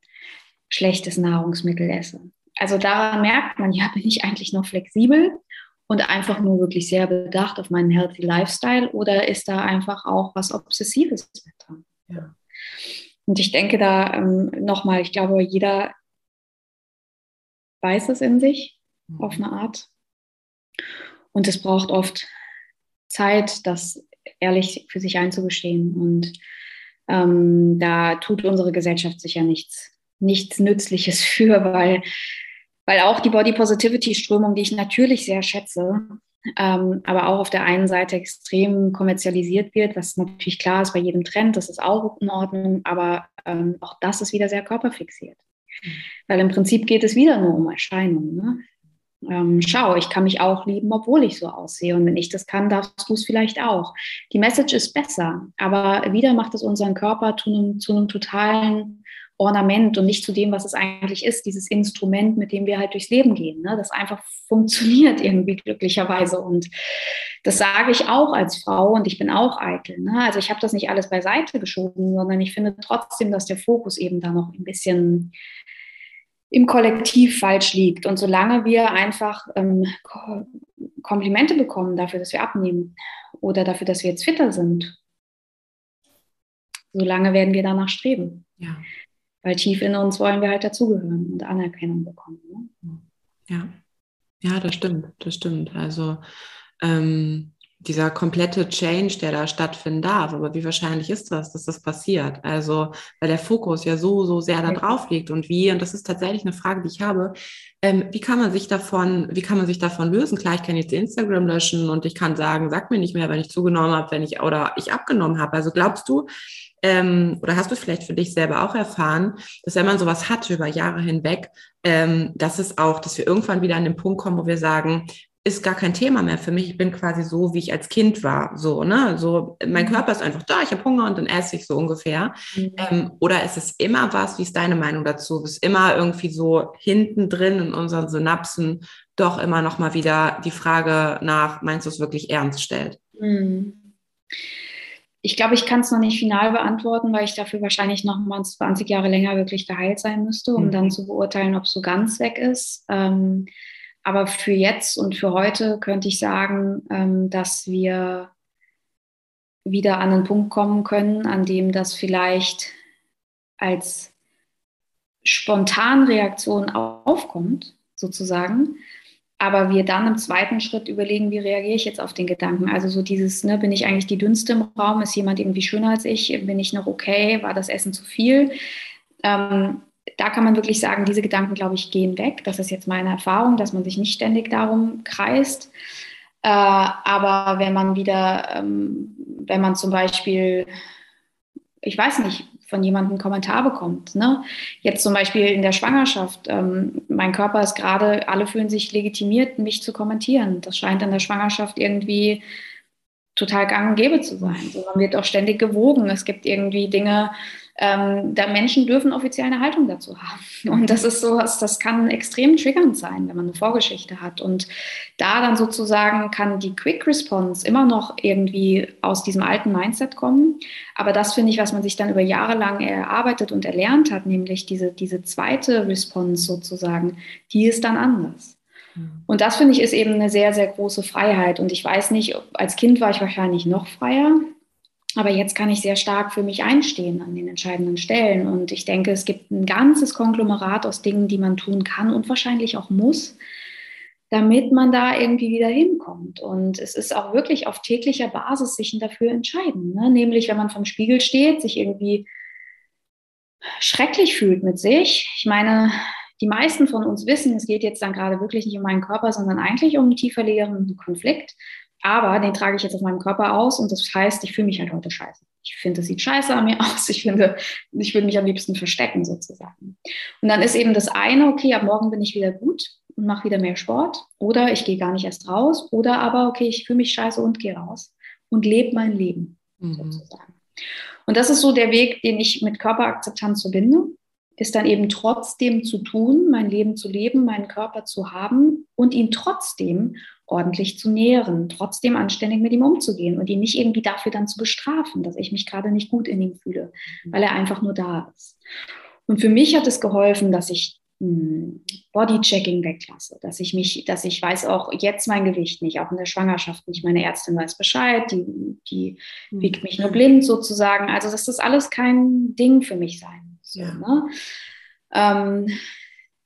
schlechtes Nahrungsmittel esse? Also daran merkt man, ja, [laughs] bin ich eigentlich noch flexibel und einfach nur wirklich sehr bedacht auf meinen Healthy Lifestyle oder ist da einfach auch was Obsessives mit dran? Ja. Und ich denke da ähm, nochmal, ich glaube, jeder weiß es in sich mhm. auf eine Art. Und es braucht oft Zeit, das ehrlich für sich einzugestehen. Und ähm, da tut unsere Gesellschaft sicher nichts, nichts Nützliches [laughs] für, weil, weil auch die Body Positivity Strömung, die ich natürlich sehr schätze, ähm, aber auch auf der einen Seite extrem kommerzialisiert wird, was natürlich klar ist bei jedem Trend, das ist auch in Ordnung, aber ähm, auch das ist wieder sehr körperfixiert. Mhm. Weil im Prinzip geht es wieder nur um Erscheinungen. Ne? Ähm, schau, ich kann mich auch lieben, obwohl ich so aussehe. Und wenn ich das kann, darfst du es vielleicht auch. Die Message ist besser, aber wieder macht es unseren Körper zu einem, zu einem totalen Ornament und nicht zu dem, was es eigentlich ist, dieses Instrument, mit dem wir halt durchs Leben gehen, ne? das einfach funktioniert [laughs] irgendwie glücklicherweise. Und das sage ich auch als Frau und ich bin auch eitel. Ne? Also ich habe das nicht alles beiseite geschoben, sondern ich finde trotzdem, dass der Fokus eben da noch ein bisschen im Kollektiv falsch liegt. Und solange wir einfach ähm, Komplimente bekommen dafür, dass wir abnehmen oder dafür, dass wir jetzt fitter sind, solange werden wir danach streben. Ja. Weil tief in uns wollen wir halt dazugehören und Anerkennung bekommen. Ne? Ja. ja, das stimmt, das stimmt. Also ähm, dieser komplette Change, der da stattfinden darf. Aber wie wahrscheinlich ist das, dass das passiert? Also, weil der Fokus ja so, so sehr da drauf liegt und wie, und das ist tatsächlich eine Frage, die ich habe, ähm, wie kann man sich davon, wie kann man sich davon lösen? Klar, ich kann jetzt Instagram löschen und ich kann sagen, sag mir nicht mehr, wenn ich zugenommen habe, wenn ich oder ich abgenommen habe. Also glaubst du, ähm, oder hast du vielleicht für dich selber auch erfahren, dass wenn man sowas hat über Jahre hinweg, ähm, dass es auch, dass wir irgendwann wieder an den Punkt kommen, wo wir sagen, ist gar kein Thema mehr für mich. Ich bin quasi so, wie ich als Kind war. So, ne? So, mein mhm. Körper ist einfach da, ich habe Hunger und dann esse ich so ungefähr. Mhm. Ähm, oder ist es immer was, wie ist deine Meinung dazu? Ist immer irgendwie so hinten drin in unseren Synapsen doch immer noch mal wieder die Frage nach, meinst du es wirklich ernst stellt? Mhm. Ich glaube, ich kann es noch nicht final beantworten, weil ich dafür wahrscheinlich noch mal 20 Jahre länger wirklich geheilt sein müsste, um mhm. dann zu beurteilen, ob es so ganz weg ist. Ähm, aber für jetzt und für heute könnte ich sagen, ähm, dass wir wieder an einen Punkt kommen können, an dem das vielleicht als Spontanreaktion aufkommt, sozusagen. Aber wir dann im zweiten Schritt überlegen, wie reagiere ich jetzt auf den Gedanken? Also so dieses, ne, bin ich eigentlich die dünnste im Raum? Ist jemand irgendwie schöner als ich? Bin ich noch okay? War das Essen zu viel? Ähm, da kann man wirklich sagen, diese Gedanken, glaube ich, gehen weg. Das ist jetzt meine Erfahrung, dass man sich nicht ständig darum kreist. Äh, aber wenn man wieder, ähm, wenn man zum Beispiel, ich weiß nicht, von jemandem einen Kommentar bekommt. Ne? Jetzt zum Beispiel in der Schwangerschaft. Ähm, mein Körper ist gerade, alle fühlen sich legitimiert, mich zu kommentieren. Das scheint in der Schwangerschaft irgendwie total gang und gäbe zu sein. So, man wird auch ständig gewogen. Es gibt irgendwie Dinge, ähm, da Menschen dürfen offiziell eine Haltung dazu haben. Und das ist sowas, das kann extrem triggernd sein, wenn man eine Vorgeschichte hat. Und da dann sozusagen kann die Quick Response immer noch irgendwie aus diesem alten Mindset kommen. Aber das finde ich, was man sich dann über Jahre lang erarbeitet und erlernt hat, nämlich diese, diese zweite Response sozusagen, die ist dann anders. Mhm. Und das finde ich ist eben eine sehr, sehr große Freiheit. Und ich weiß nicht, als Kind war ich wahrscheinlich noch freier. Aber jetzt kann ich sehr stark für mich einstehen an den entscheidenden Stellen. Und ich denke, es gibt ein ganzes Konglomerat aus Dingen, die man tun kann und wahrscheinlich auch muss, damit man da irgendwie wieder hinkommt. Und es ist auch wirklich auf täglicher Basis sich dafür entscheiden. Ne? Nämlich, wenn man vom Spiegel steht, sich irgendwie schrecklich fühlt mit sich. Ich meine, die meisten von uns wissen, es geht jetzt dann gerade wirklich nicht um meinen Körper, sondern eigentlich um einen tiefer liegenden Konflikt. Aber den trage ich jetzt auf meinem Körper aus und das heißt, ich fühle mich halt heute scheiße. Ich finde, es sieht scheiße an mir [laughs] aus. Ich finde, ich würde mich am liebsten verstecken sozusagen. Und dann ist eben das eine, okay, ab morgen bin ich wieder gut und mache wieder mehr Sport oder ich gehe gar nicht erst raus oder aber, okay, ich fühle mich scheiße und gehe raus und lebe mein Leben mhm. sozusagen. Und das ist so der Weg, den ich mit Körperakzeptanz verbinde ist dann eben trotzdem zu tun, mein Leben zu leben, meinen Körper zu haben und ihn trotzdem ordentlich zu nähren, trotzdem anständig mit ihm umzugehen und ihn nicht irgendwie dafür dann zu bestrafen, dass ich mich gerade nicht gut in ihm fühle, mhm. weil er einfach nur da ist. Und für mich hat es geholfen, dass ich hm, Bodychecking weglasse, dass ich mich, dass ich weiß auch jetzt mein Gewicht nicht, auch in der Schwangerschaft nicht. Meine Ärztin weiß Bescheid, die, die mhm. wiegt mich nur blind sozusagen. Also dass das alles kein Ding für mich sein so, ja. ne? ähm,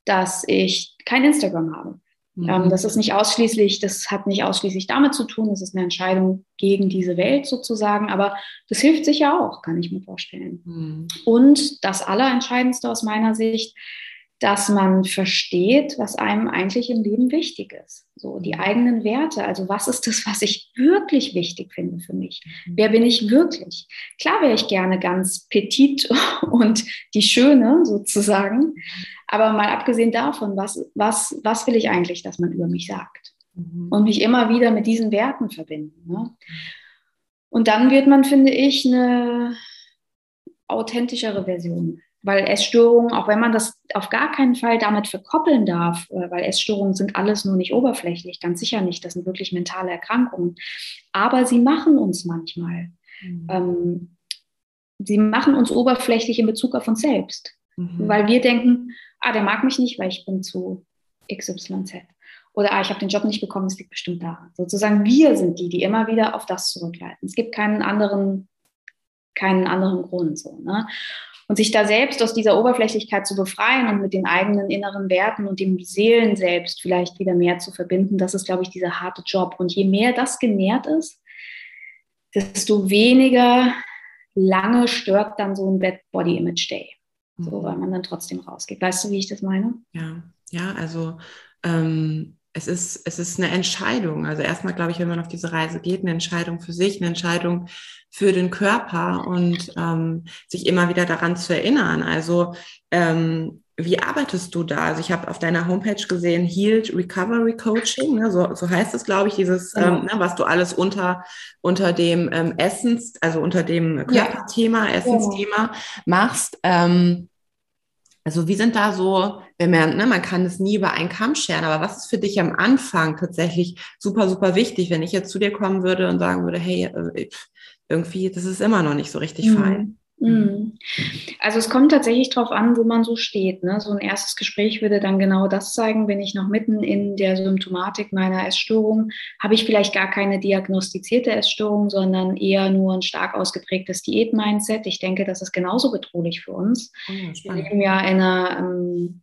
dass ich kein Instagram habe. Mhm. Ähm, das ist nicht ausschließlich, das hat nicht ausschließlich damit zu tun, das ist eine Entscheidung gegen diese Welt sozusagen, aber das hilft sicher auch, kann ich mir vorstellen. Mhm. Und das Allerentscheidendste aus meiner Sicht, dass man versteht, was einem eigentlich im Leben wichtig ist. So die eigenen Werte. Also was ist das, was ich wirklich wichtig finde für mich? Mhm. Wer bin ich wirklich? Klar wäre ich gerne ganz petit [laughs] und die Schöne sozusagen. Aber mal abgesehen davon, was, was, was will ich eigentlich, dass man über mich sagt? Mhm. Und mich immer wieder mit diesen Werten verbinden. Ne? Und dann wird man, finde ich, eine authentischere Version weil Essstörungen, auch wenn man das auf gar keinen Fall damit verkoppeln darf, äh, weil Essstörungen sind alles nur nicht oberflächlich, ganz sicher nicht, das sind wirklich mentale Erkrankungen, aber sie machen uns manchmal. Mhm. Ähm, sie machen uns oberflächlich in Bezug auf uns selbst, mhm. weil wir denken, ah, der mag mich nicht, weil ich bin zu XYZ. Oder ah, ich habe den Job nicht bekommen, es liegt bestimmt daran. Sozusagen wir sind die, die immer wieder auf das zurückleiten. Es gibt keinen anderen, keinen anderen Grund. So, ne? Und sich da selbst aus dieser Oberflächlichkeit zu befreien und mit den eigenen inneren Werten und dem Seelen selbst vielleicht wieder mehr zu verbinden, das ist, glaube ich, dieser harte Job. Und je mehr das genährt ist, desto weniger lange stört dann so ein Bad Body Image Day. So, mhm. weil man dann trotzdem rausgeht. Weißt du, wie ich das meine? Ja, ja, also ähm, es ist, es ist eine Entscheidung. Also erstmal glaube ich, wenn man auf diese Reise geht, eine Entscheidung für sich, eine Entscheidung für den Körper und ähm, sich immer wieder daran zu erinnern. Also ähm, wie arbeitest du da? Also ich habe auf deiner Homepage gesehen, Healed Recovery Coaching, ne? so, so heißt es, glaube ich, dieses, ja. ähm, ne, was du alles unter, unter dem ähm, Essens, also unter dem Körperthema, ja. Essensthema ja. machst. Ähm, also wie sind da so, wenn man, ne, man kann es nie über einen Kamm scheren, aber was ist für dich am Anfang tatsächlich super, super wichtig, wenn ich jetzt zu dir kommen würde und sagen würde, hey, äh, irgendwie, das ist immer noch nicht so richtig mhm. fein? Mhm. mhm. Also es kommt tatsächlich darauf an, wo man so steht. Ne? So ein erstes Gespräch würde dann genau das zeigen. Bin ich noch mitten in der Symptomatik meiner Essstörung, habe ich vielleicht gar keine diagnostizierte Essstörung, sondern eher nur ein stark ausgeprägtes Diät-Mindset. Ich denke, das ist genauso bedrohlich für uns. Oh, wir leben ja in einer ähm,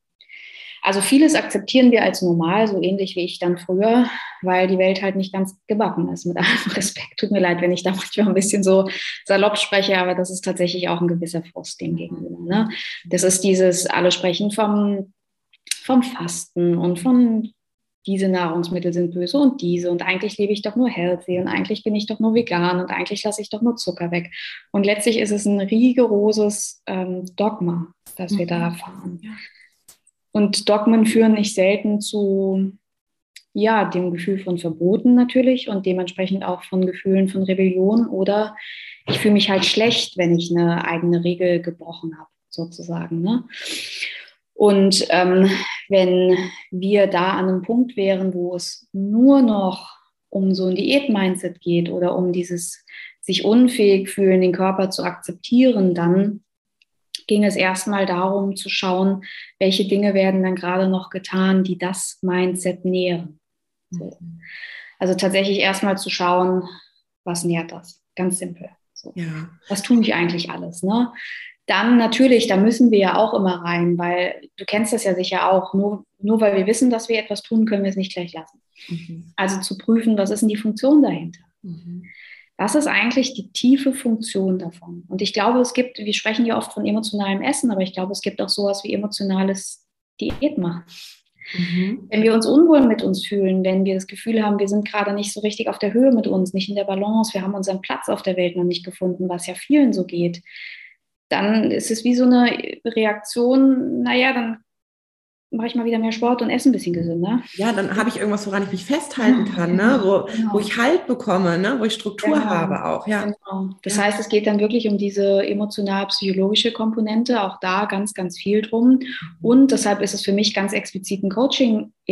also vieles akzeptieren wir als normal, so ähnlich wie ich dann früher, weil die Welt halt nicht ganz gebacken ist. Mit allem [laughs] Respekt. Tut mir leid, wenn ich da manchmal ein bisschen so salopp spreche, aber das ist tatsächlich auch ein gewisser Frust dem gegenüber. Ne? Das ist dieses, alle sprechen vom, vom Fasten und von diese Nahrungsmittel sind böse und diese und eigentlich lebe ich doch nur healthy und eigentlich bin ich doch nur vegan und eigentlich lasse ich doch nur Zucker weg. Und letztlich ist es ein rigoroses ähm, Dogma, das wir da mhm. erfahren. Und Dogmen führen nicht selten zu ja, dem Gefühl von Verboten natürlich und dementsprechend auch von Gefühlen von Rebellion oder ich fühle mich halt schlecht, wenn ich eine eigene Regel gebrochen habe, sozusagen. Ne? Und ähm, wenn wir da an einem Punkt wären, wo es nur noch um so ein Diät-Mindset geht oder um dieses sich unfähig fühlen, den Körper zu akzeptieren, dann ging es erstmal darum zu schauen, welche Dinge werden dann gerade noch getan, die das Mindset nähren. So. Also tatsächlich erstmal zu schauen, was nährt das? Ganz simpel. So. Ja. Was tue ich eigentlich alles? Ne? Dann natürlich, da müssen wir ja auch immer rein, weil du kennst das ja sicher auch, nur, nur weil wir wissen, dass wir etwas tun, können wir es nicht gleich lassen. Mhm. Also zu prüfen, was ist denn die Funktion dahinter? Mhm. Was ist eigentlich die tiefe Funktion davon? Und ich glaube, es gibt, wir sprechen ja oft von emotionalem Essen, aber ich glaube, es gibt auch sowas wie emotionales Diät machen. Mhm. Wenn wir uns unwohl mit uns fühlen, wenn wir das Gefühl haben, wir sind gerade nicht so richtig auf der Höhe mit uns, nicht in der Balance, wir haben unseren Platz auf der Welt noch nicht gefunden, was ja vielen so geht, dann ist es wie so eine Reaktion, naja, dann mache ich mal wieder mehr Sport und esse ein bisschen gesünder. Ja, dann habe ich irgendwas, woran ich mich festhalten kann, ne? wo, genau. wo ich Halt bekomme, ne? wo ich Struktur genau. habe auch. Ja. Genau. Das ja. heißt, es geht dann wirklich um diese emotional-psychologische Komponente, auch da ganz, ganz viel drum. Und deshalb ist es für mich ganz explizit ein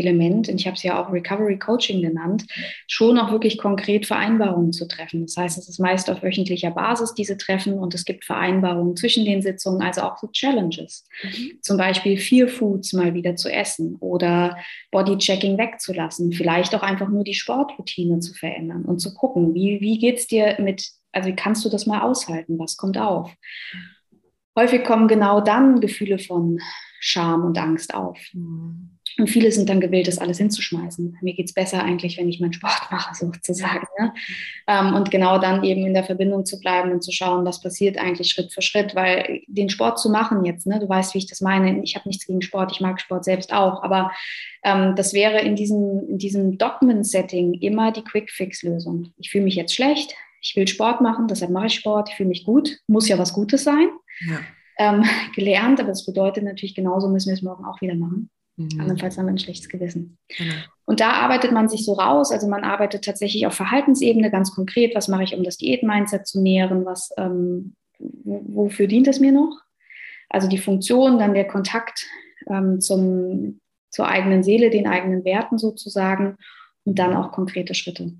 Coaching-Element, und ich habe es ja auch Recovery Coaching genannt, schon auch wirklich konkret Vereinbarungen zu treffen. Das heißt, es ist meist auf wöchentlicher Basis diese Treffen und es gibt Vereinbarungen zwischen den Sitzungen, also auch so Challenges. Mhm. Zum Beispiel vier Foods mal wieder wieder zu essen oder Bodychecking wegzulassen, vielleicht auch einfach nur die Sportroutine zu verändern und zu gucken, wie, wie geht es dir mit, also wie kannst du das mal aushalten, was kommt auf? Häufig kommen genau dann Gefühle von Scham und Angst auf. Mhm. Und viele sind dann gewillt, das alles hinzuschmeißen. Mir geht es besser eigentlich, wenn ich meinen Sport [laughs] mache, sozusagen. Ne? Ähm, und genau dann eben in der Verbindung zu bleiben und zu schauen, was passiert eigentlich Schritt für Schritt. Weil den Sport zu machen jetzt, ne, du weißt, wie ich das meine, ich habe nichts gegen Sport, ich mag Sport selbst auch, aber ähm, das wäre in diesem, in diesem Dogmen-Setting immer die Quick-Fix-Lösung. Ich fühle mich jetzt schlecht, ich will Sport machen, deshalb mache ich Sport, ich fühle mich gut, muss ja was Gutes sein. Ja. Ähm, [laughs] gelernt, aber das bedeutet natürlich genauso müssen wir es morgen auch wieder machen. Mhm. Andernfalls haben wir ein schlechtes Gewissen. Genau. Und da arbeitet man sich so raus. Also man arbeitet tatsächlich auf Verhaltensebene ganz konkret. Was mache ich, um das Diät-Mindset zu nähren? Was, ähm, wofür dient es mir noch? Also die Funktion, dann der Kontakt ähm, zum, zur eigenen Seele, den eigenen Werten sozusagen und dann auch konkrete Schritte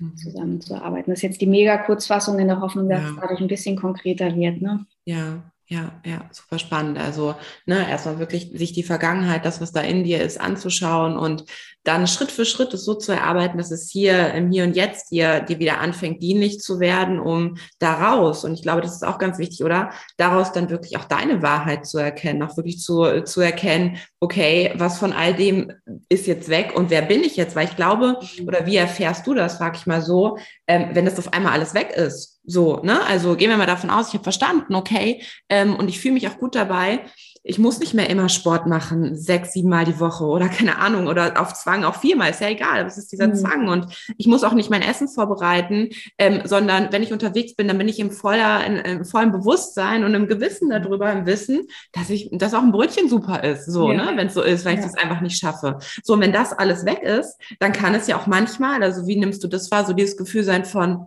mhm. zusammenzuarbeiten. Das ist jetzt die mega Kurzfassung in der Hoffnung, dass ja. es dadurch ein bisschen konkreter wird. Ne? Ja, Ja, ja, super spannend. Also, ne, erstmal wirklich sich die Vergangenheit, das, was da in dir ist, anzuschauen und dann Schritt für Schritt es so zu erarbeiten, dass es hier im Hier und Jetzt dir, dir wieder anfängt, dienlich zu werden, um daraus, und ich glaube, das ist auch ganz wichtig, oder? Daraus dann wirklich auch deine Wahrheit zu erkennen, auch wirklich zu, zu erkennen, okay, was von all dem ist jetzt weg und wer bin ich jetzt? Weil ich glaube, oder wie erfährst du das, frage ich mal so, ähm, wenn das auf einmal alles weg ist? So, ne? Also gehen wir mal davon aus, ich habe verstanden, okay, ähm, und ich fühle mich auch gut dabei ich muss nicht mehr immer Sport machen, sechs, sieben Mal die Woche oder keine Ahnung, oder auf Zwang auch viermal, ist ja egal, aber es ist dieser mhm. Zwang und ich muss auch nicht mein Essen vorbereiten, ähm, sondern wenn ich unterwegs bin, dann bin ich im, voller, in, in vollem Bewusstsein und im Gewissen darüber, im Wissen, dass ich, dass auch ein Brötchen super ist, so, ja. ne, wenn es so ist, weil ja. ich das einfach nicht schaffe. So, und wenn das alles weg ist, dann kann es ja auch manchmal, also wie nimmst du das wahr, so dieses Gefühl sein von,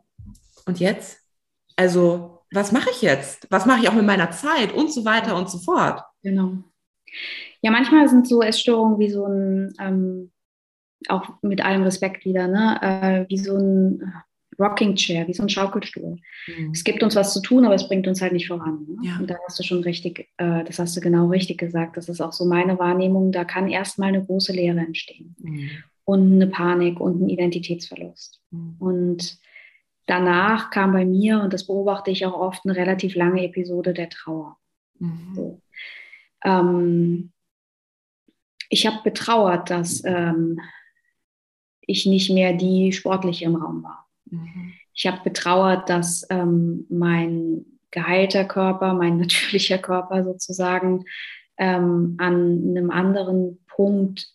und jetzt? Also, was mache ich jetzt? Was mache ich auch mit meiner Zeit und so weiter und so fort? Genau. Ja, manchmal sind so Essstörungen wie so ein, ähm, auch mit allem Respekt wieder, ne, äh, wie so ein Rocking Chair, wie so ein Schaukelstuhl. Mhm. Es gibt uns was zu tun, aber es bringt uns halt nicht voran. Ne? Ja. Und da hast du schon richtig, äh, das hast du genau richtig gesagt. Das ist auch so meine Wahrnehmung. Da kann erstmal eine große Leere entstehen mhm. und eine Panik und ein Identitätsverlust. Mhm. Und danach kam bei mir, und das beobachte ich auch oft, eine relativ lange Episode der Trauer. Mhm. So. Ähm, ich habe betrauert, dass ähm, ich nicht mehr die Sportliche im Raum war. Mhm. Ich habe betrauert, dass ähm, mein geheilter Körper, mein [laughs] natürlicher Körper sozusagen ähm, an einem anderen Punkt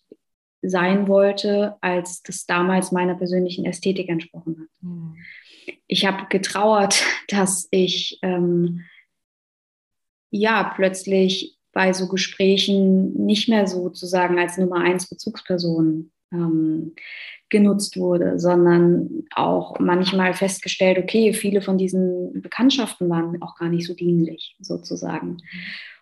sein wollte, als das damals meiner persönlichen Ästhetik entsprochen hat. Mhm. Ich habe getrauert, [laughs] dass ich ähm, ja plötzlich bei so Gesprächen nicht mehr sozusagen als Nummer eins Bezugsperson ähm, genutzt wurde, sondern auch manchmal festgestellt, okay, viele von diesen Bekanntschaften waren auch gar nicht so dienlich sozusagen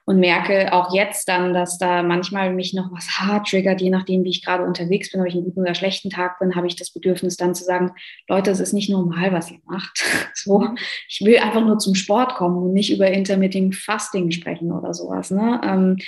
und merke auch jetzt dann, dass da manchmal mich noch was hart triggert, je nachdem, wie ich gerade unterwegs bin, ob ich einen guten oder schlechten Tag bin, habe ich das Bedürfnis dann zu sagen, Leute, es ist nicht normal, was ihr macht. [laughs] So, ich will einfach nur zum Sport kommen und nicht über Intermittent Fasting sprechen oder sowas. Ne? Ähm,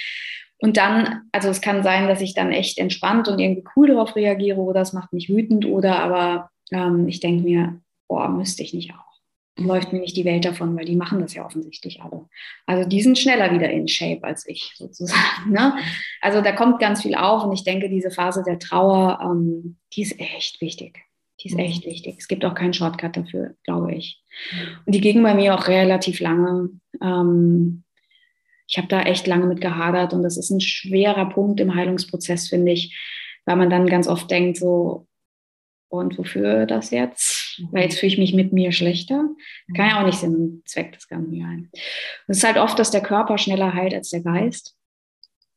und dann, also es kann sein, dass ich dann echt entspannt und irgendwie cool darauf reagiere oder es macht mich wütend oder aber ähm, ich denke mir, boah, müsste ich nicht auch läuft mir nicht die Welt davon, weil die machen das ja offensichtlich alle. Also die sind schneller wieder in Shape als ich sozusagen. Ne? Also da kommt ganz viel auf und ich denke, diese Phase der Trauer, ähm, die ist echt wichtig. Die ist echt wichtig. Es gibt auch keinen Shortcut dafür, glaube ich. Und die ging bei mir auch relativ lange. Ähm, ich habe da echt lange mit gehadert und das ist ein schwerer Punkt im Heilungsprozess, finde ich, weil man dann ganz oft denkt, so, und wofür das jetzt? Weil jetzt fühle ich mich mit mir schlechter. Kann ja auch nicht Sinn und Zweck des Ganzen sein. Es ist halt oft, dass der Körper schneller heilt als der Geist.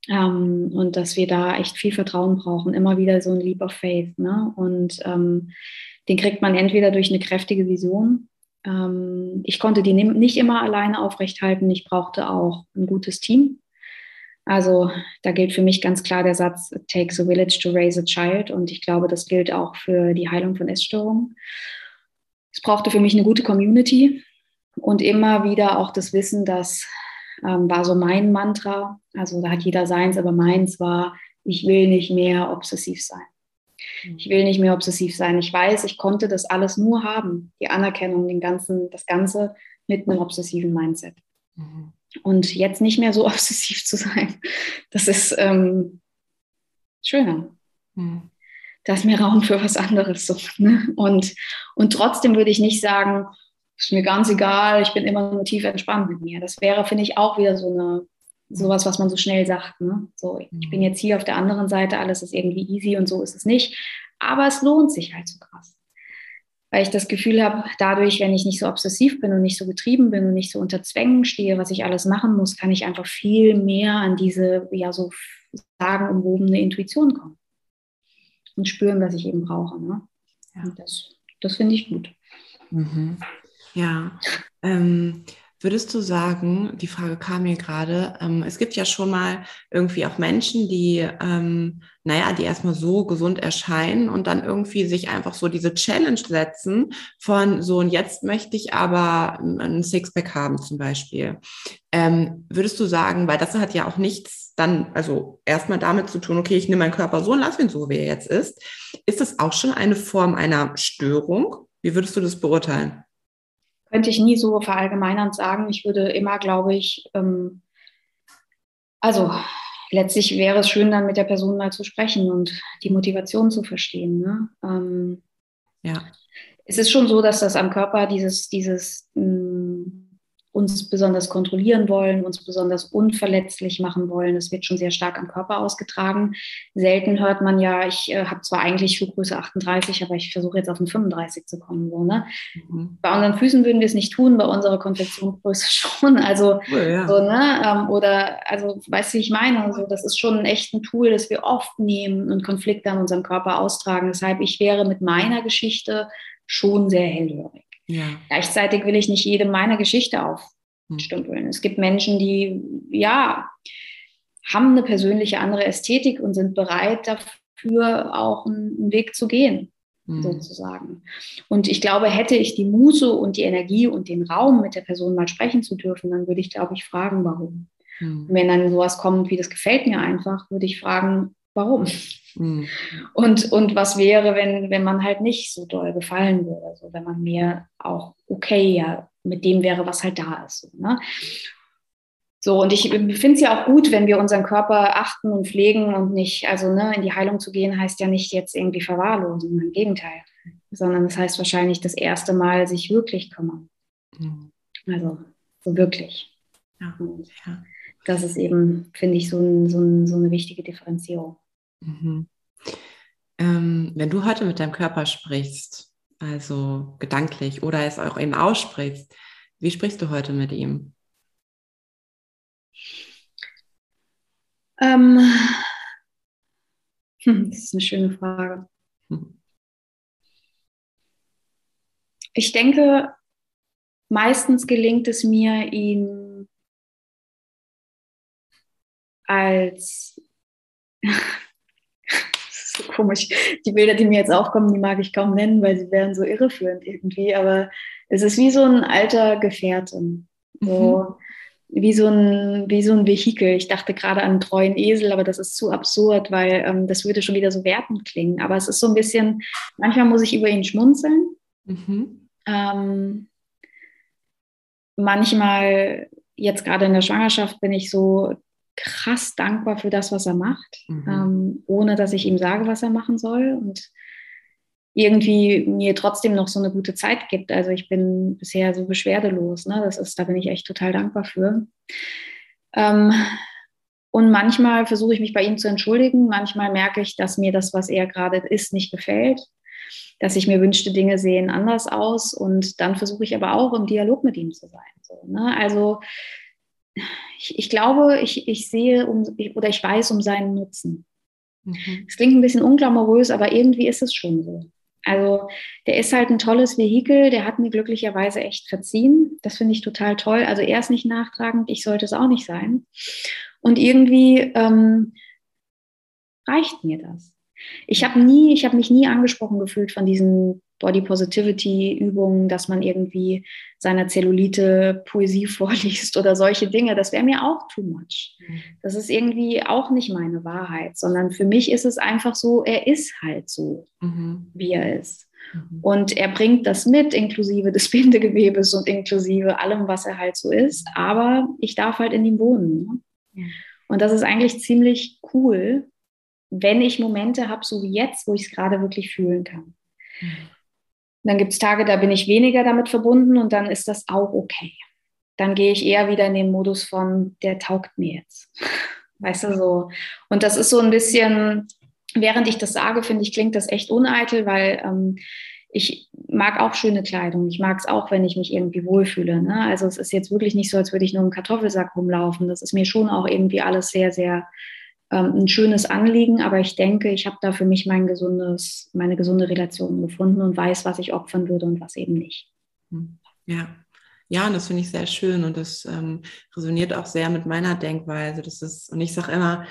Ähm, und dass wir da echt viel Vertrauen brauchen. Immer wieder so ein Leap of Faith. Ne? Und ähm, den kriegt man entweder durch eine kräftige Vision. Ähm, ich konnte die nicht immer alleine aufrechthalten. Ich brauchte auch ein gutes Team. Also da gilt für mich ganz klar der Satz, it takes a village to raise a child. Und ich glaube, das gilt auch für die Heilung von Essstörungen. Es brauchte für mich eine gute Community und immer wieder auch das Wissen, das ähm, war so mein Mantra. Also da hat jeder seins, aber meins war, ich will nicht mehr obsessiv sein. Mhm. Ich will nicht mehr obsessiv sein. Ich weiß, ich konnte das alles nur haben, die Anerkennung, den ganzen, das Ganze mit einem obsessiven Mindset. Mhm. Und jetzt nicht mehr so [laughs] obsessiv zu sein, das ist ähm, schöner. Mhm. Da ist mehr Raum für was anderes. So, ne? und, und trotzdem würde ich nicht sagen, ist mir ganz egal, ich bin immer nur tief entspannt mit mir. Das wäre, finde ich, auch wieder so eine sowas, was man so schnell sagt. Ne? So, ich bin hm. jetzt hier auf der anderen Seite, alles ist irgendwie easy und so ist es nicht. Aber es lohnt sich halt so krass weil ich das Gefühl habe, dadurch, wenn ich nicht so obsessiv bin und nicht so getrieben bin und nicht so unter Zwängen stehe, was ich alles machen muss, kann ich einfach viel mehr an diese, ja, so sagenumwobene Intuition kommen und spüren, was ich eben brauche. Ne? Ja. Das, das finde ich gut. Mhm. Ja, ähm, Würdest du sagen, die Frage kam mir gerade, ähm, es gibt ja schon mal irgendwie auch Menschen, die, ähm, naja, die erstmal so gesund erscheinen und dann irgendwie sich einfach so diese Challenge setzen von so und jetzt möchte ich aber ein Sixpack haben zum Beispiel. Ähm, würdest du sagen, weil das hat ja auch nichts dann, also erstmal damit zu tun, okay, ich nehme meinen Körper so und lass ihn so, wie er jetzt ist. Ist das auch schon eine Form einer Störung? Wie würdest du das beurteilen? Könnte ich nie so verallgemeinernd sagen. Ich würde immer, glaube ich, ähm, also letztlich wäre es schön, dann mit der Person mal zu sprechen und die Motivation zu verstehen. Ne? Ähm, ja. Es ist schon so, dass das am Körper dieses, dieses mh, uns besonders kontrollieren wollen, uns besonders unverletzlich machen wollen. Das wird schon sehr stark am Körper ausgetragen. Selten hört man ja, ich äh, habe zwar eigentlich Schuhgröße 38, aber ich versuche jetzt auf den 35 zu kommen. So, ne? Mhm. Bei unseren Füßen würden wir es nicht tun, bei unserer Konfektionsgröße [laughs] schon. Also, oh, ja. so, ne? Ähm, oder, also, weißt du, wie ich meine? Also, das ist schon echt ein Tool, das wir oft nehmen und Konflikte an unserem Körper austragen. Deshalb, ich wäre mit meiner Geschichte schon sehr hellhörig. Ja. Gleichzeitig will ich nicht jedem meine Geschichte aufstümpeln. Hm. Es gibt Menschen, die, ja, haben eine persönliche andere Ästhetik und sind bereit dafür auch einen Weg zu gehen, mhm. sozusagen. Und ich glaube, hätte ich die Muße und die Energie und den Raum, mit der Person mal sprechen zu dürfen, dann würde ich, glaube ich, fragen, warum. Mhm. wenn dann sowas kommt wie, das gefällt mir einfach, würde ich fragen, warum? Mhm. Und, und was wäre, wenn, wenn man halt nicht so doll gefallen würde, also wenn man mir auch okay ja mit dem wäre, was halt da ist. So, ne? so und ich finde es ja auch gut, wenn wir unseren Körper achten und pflegen und nicht, also ne, in die Heilung zu gehen, heißt ja nicht jetzt irgendwie verwahrlosen, im Gegenteil, sondern das heißt wahrscheinlich das erste Mal sich wirklich kümmern. Mhm. Also so wirklich. Ja, ja. Das ist eben, finde ich, so, ein, so, ein, so eine wichtige Differenzierung. Mhm. Ähm, wenn du heute mit deinem Körper sprichst, also gedanklich oder es auch eben aussprichst, wie sprichst du heute mit ihm? Ähm, hm, das ist eine schöne Frage. Hm. Ich denke, meistens gelingt es mir, ihn als [laughs] komisch. Die Bilder, die mir jetzt aufkommen, die mag ich kaum nennen, weil sie wären so irreführend irgendwie. Aber es ist wie so ein alter Gefährte. So, mhm. wie, so ein, wie so ein Vehikel. Ich dachte gerade an einen treuen Esel, aber das ist zu absurd, weil ähm, das würde schon wieder so wertend klingen. Aber es ist so ein bisschen, manchmal muss ich über ihn schmunzeln. Mhm. Ähm, manchmal, jetzt gerade in der Schwangerschaft, bin ich so krass dankbar für das, was er macht, mhm. ähm, ohne dass ich ihm sage, was er machen soll und irgendwie mir trotzdem noch so eine gute Zeit gibt. Also ich bin bisher so beschwerdelos. Ne? Das ist, da bin ich echt total dankbar für. Ähm, und manchmal versuche ich mich bei ihm zu entschuldigen. Manchmal merke ich, dass mir das, was er gerade ist, nicht gefällt. Dass ich mir wünschte, Dinge sehen anders aus. Und dann versuche ich aber auch im Dialog mit ihm zu sein. So, ne? Also ich, ich glaube, ich, ich sehe um, oder ich weiß um seinen Nutzen. Mhm. Es klingt ein bisschen unglamourös, aber irgendwie ist es schon so. Also der ist halt ein tolles Vehikel, der hat mir glücklicherweise echt verziehen. Das finde ich total toll. Also er ist nicht nachtragend, ich sollte es auch nicht sein. Und irgendwie ähm, reicht mir das. Ich habe nie, ich habe mich nie angesprochen gefühlt von diesen Body Positivity Übungen, dass man irgendwie seiner Zellulite Poesie [laughs] vorliest oder solche Dinge. Das wäre mir auch too much. Mhm. Das ist irgendwie auch nicht meine Wahrheit, sondern für mich ist es einfach so, er ist halt so, mhm. wie er ist. Mhm. Und er bringt das mit, inklusive des [laughs] Bindegewebes und inklusive allem, was er halt so ist. Aber ich darf halt in ihm wohnen. Ne? Und das ist eigentlich ziemlich cool, wenn ich Momente habe, so wie jetzt, wo ich es gerade wirklich fühlen kann. Dann gibt es Tage, da bin ich weniger damit verbunden und dann ist das auch okay. Dann gehe ich eher wieder in den Modus von, der taugt mir jetzt. [laughs] Weißt du so. Und das ist so ein bisschen, während ich das sage, finde ich, klingt das echt uneitel, weil ähm, ich mag auch schöne Kleidung. Ich mag es auch, wenn ich mich irgendwie wohlfühle. Ne? Also es ist jetzt wirklich nicht so, als würde ich nur im Kartoffelsack rumlaufen. Das ist mir schon auch irgendwie alles sehr, sehr ein schönes Anliegen, aber ich denke, ich habe da für mich mein gesundes, meine gesunde Relation gefunden und weiß, was ich opfern würde und was eben nicht. Hm. Ja, Ja, und das finde ich sehr schön und das ähm, resoniert auch sehr mit meiner Denkweise. Das ist, und ich sage immer,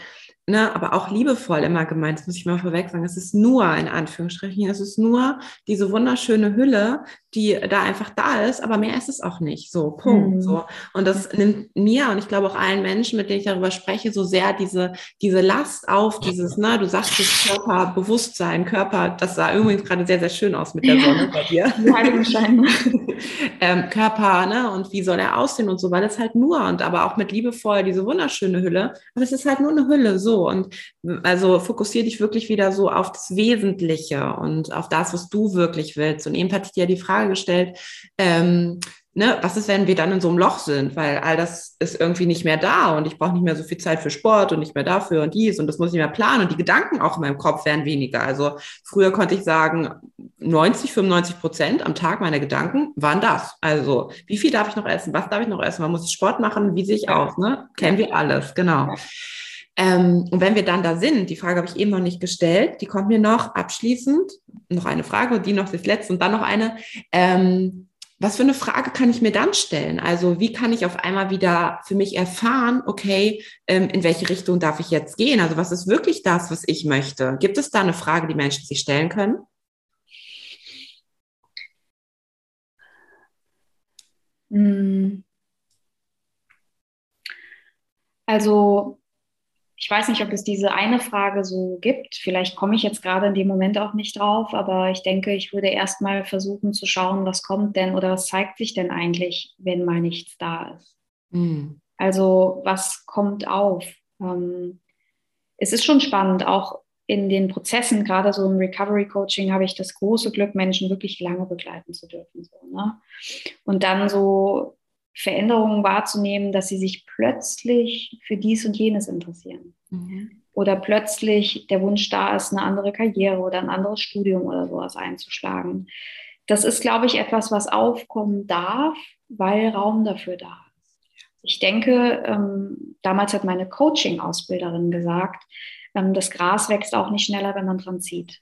ne, aber auch liebevoll immer gemeint, das muss ich mal vorweg sagen, es ist nur, in Anführungsstrichen, es ist nur diese wunderschöne Hülle, die da einfach da ist, aber mehr ist es auch nicht. So, Punkt. Mhm. So. Und das nimmt mir und ich glaube auch allen Menschen, mit denen ich darüber spreche, so sehr diese, diese Last auf, dieses, ne, du sagst das Körperbewusstsein, Körper, das sah übrigens gerade sehr, sehr schön aus mit der Sonne bei dir. Heiligenschein. [laughs] ähm, Körper, ne, und wie soll er aussehen und so, weil es halt nur und aber auch mit liebevoll diese wunderschöne Hülle, aber es ist halt nur eine Hülle, so. Und also fokussiere dich wirklich wieder so auf das Wesentliche und auf das, was du wirklich willst. Und eben hatte ich dir die Frage, Frage gestellt, ähm, ne, was ist, wenn wir dann in so einem Loch sind, weil all das ist irgendwie nicht mehr da und ich brauche nicht mehr so viel Zeit für Sport und nicht mehr dafür und dies und das muss ich nicht mehr planen und die Gedanken auch in meinem Kopf werden weniger. Also früher konnte ich sagen, 90, 95 Prozent am Tag meiner Gedanken waren das. Also wie viel darf ich noch essen? Was darf ich noch essen? Man muss Sport machen? Wie sehe ich aus? Ne? Kennen wir alles, genau. Ähm, und wenn wir dann da sind, die Frage habe ich eben noch nicht gestellt, die kommt mir noch abschließend, noch eine Frage, die noch das letzte und dann noch eine. Ähm, was für eine Frage kann ich mir dann stellen? Also wie kann ich auf einmal wieder für mich erfahren, okay, ähm, in welche Richtung darf ich jetzt gehen? Also was ist wirklich das, was ich möchte? Gibt es da eine Frage, die Menschen sich stellen können? Hm. Also ich weiß nicht, ob es diese eine Frage so gibt. Vielleicht komme ich jetzt gerade in dem Moment auch nicht drauf, aber ich denke, ich würde erstmal versuchen zu schauen, was kommt denn oder was zeigt sich denn eigentlich, wenn mal nichts da ist. Mhm. Also was kommt auf? Ähm, es ist schon spannend, auch in den Prozessen, gerade so im Recovery Coaching, habe ich das große Glück, Menschen wirklich lange begleiten zu dürfen. So, ne? Und dann so Veränderungen wahrzunehmen, dass sie sich plötzlich für dies und jenes interessieren. Mhm. Oder plötzlich der Wunsch da ist, eine andere Karriere oder ein anderes Studium oder sowas einzuschlagen. Das ist, glaube ich, etwas, was aufkommen darf, weil Raum dafür da ist. Ich denke, ähm, damals hat meine Coaching-Ausbilderin gesagt, ähm, das Gras wächst auch nicht schneller, wenn man dran zieht.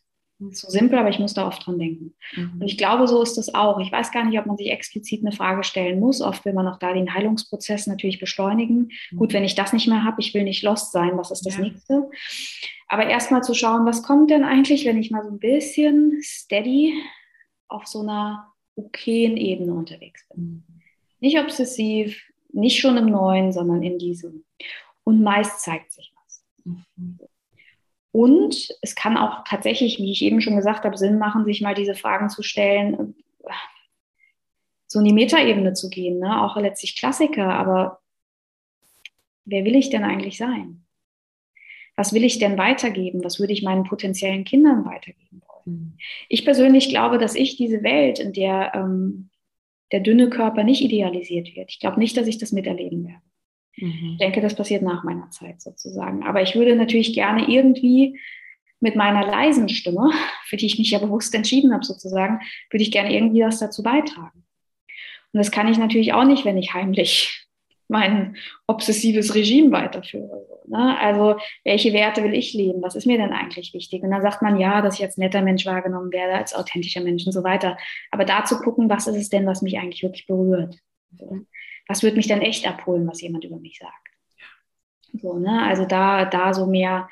So simpel, aber ich muss da oft dran denken. Mhm. Und ich glaube, so ist das auch. Ich weiß gar nicht, ob man sich explizit eine Frage stellen muss. Oft will man auch da den Heilungsprozess natürlich beschleunigen. Mhm. Gut, wenn ich das nicht mehr habe, ich will nicht lost sein, was ist das ja. nächste? Aber erstmal zu schauen, was kommt denn eigentlich, wenn ich mal so ein bisschen steady auf so einer okayen Ebene unterwegs bin. Mhm. Nicht obsessiv, nicht schon im Neuen, sondern in diesem. Und meist zeigt sich was. Und es kann auch tatsächlich, wie ich eben schon gesagt habe, Sinn machen, sich mal diese Fragen zu stellen, so in die Metaebene zu gehen, ne? auch letztlich Klassiker, aber wer will ich denn eigentlich sein? Was will ich denn weitergeben? Was würde ich meinen potenziellen Kindern weitergeben wollen? Mhm. Ich persönlich glaube, dass ich diese Welt, in der ähm, der dünne Körper nicht idealisiert wird, ich glaube nicht, dass ich das miterleben werde. Mhm. Ich denke, das passiert nach meiner Zeit sozusagen. Aber ich würde natürlich gerne irgendwie mit meiner leisen Stimme, [laughs] für die ich mich ja bewusst entschieden habe sozusagen, würde ich gerne irgendwie was dazu beitragen. Und das kann ich natürlich auch nicht, wenn ich heimlich [laughs] mein obsessives Regime weiterführe. Ne? Also welche Werte will ich leben? Was ist mir denn eigentlich wichtig? Und dann sagt man ja, dass ich als netter Mensch wahrgenommen werde, als authentischer Mensch und so weiter. Aber da zu gucken, was ist es denn, was mich eigentlich wirklich berührt? Was würde mich dann echt abholen, was jemand über mich sagt. So, ne? Also da, da so mehr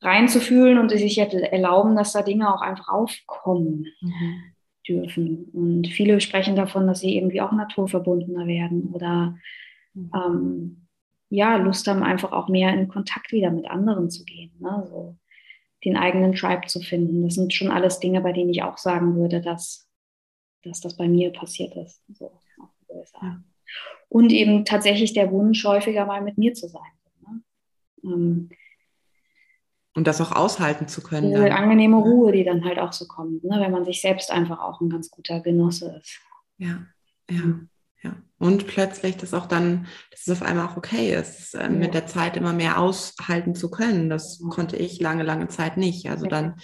reinzufühlen und sich erlauben, dass da Dinge auch einfach aufkommen mhm. dürfen. Und viele sprechen davon, dass sie irgendwie auch naturverbundener werden oder mhm. ähm, ja, Lust haben, einfach auch mehr in Kontakt wieder mit anderen zu gehen. Ne? So den eigenen Tribe zu finden. Das sind schon alles Dinge, bei denen ich auch sagen würde, dass, dass das bei mir passiert ist. So, ja und eben tatsächlich der Wunsch, häufiger mal mit mir zu sein. Ne? Ähm, und das auch aushalten zu können. Diese dann. angenehme Ruhe, die dann halt auch so kommt, ne? wenn man sich selbst einfach auch ein ganz guter Genosse ist. Ja, ja. Mhm. Ja. Und plötzlich, dass auch dann, dass es auf einmal auch okay ist, äh, ja. mit der Zeit immer mehr aushalten zu können. Das konnte ich lange, lange Zeit nicht. Also dann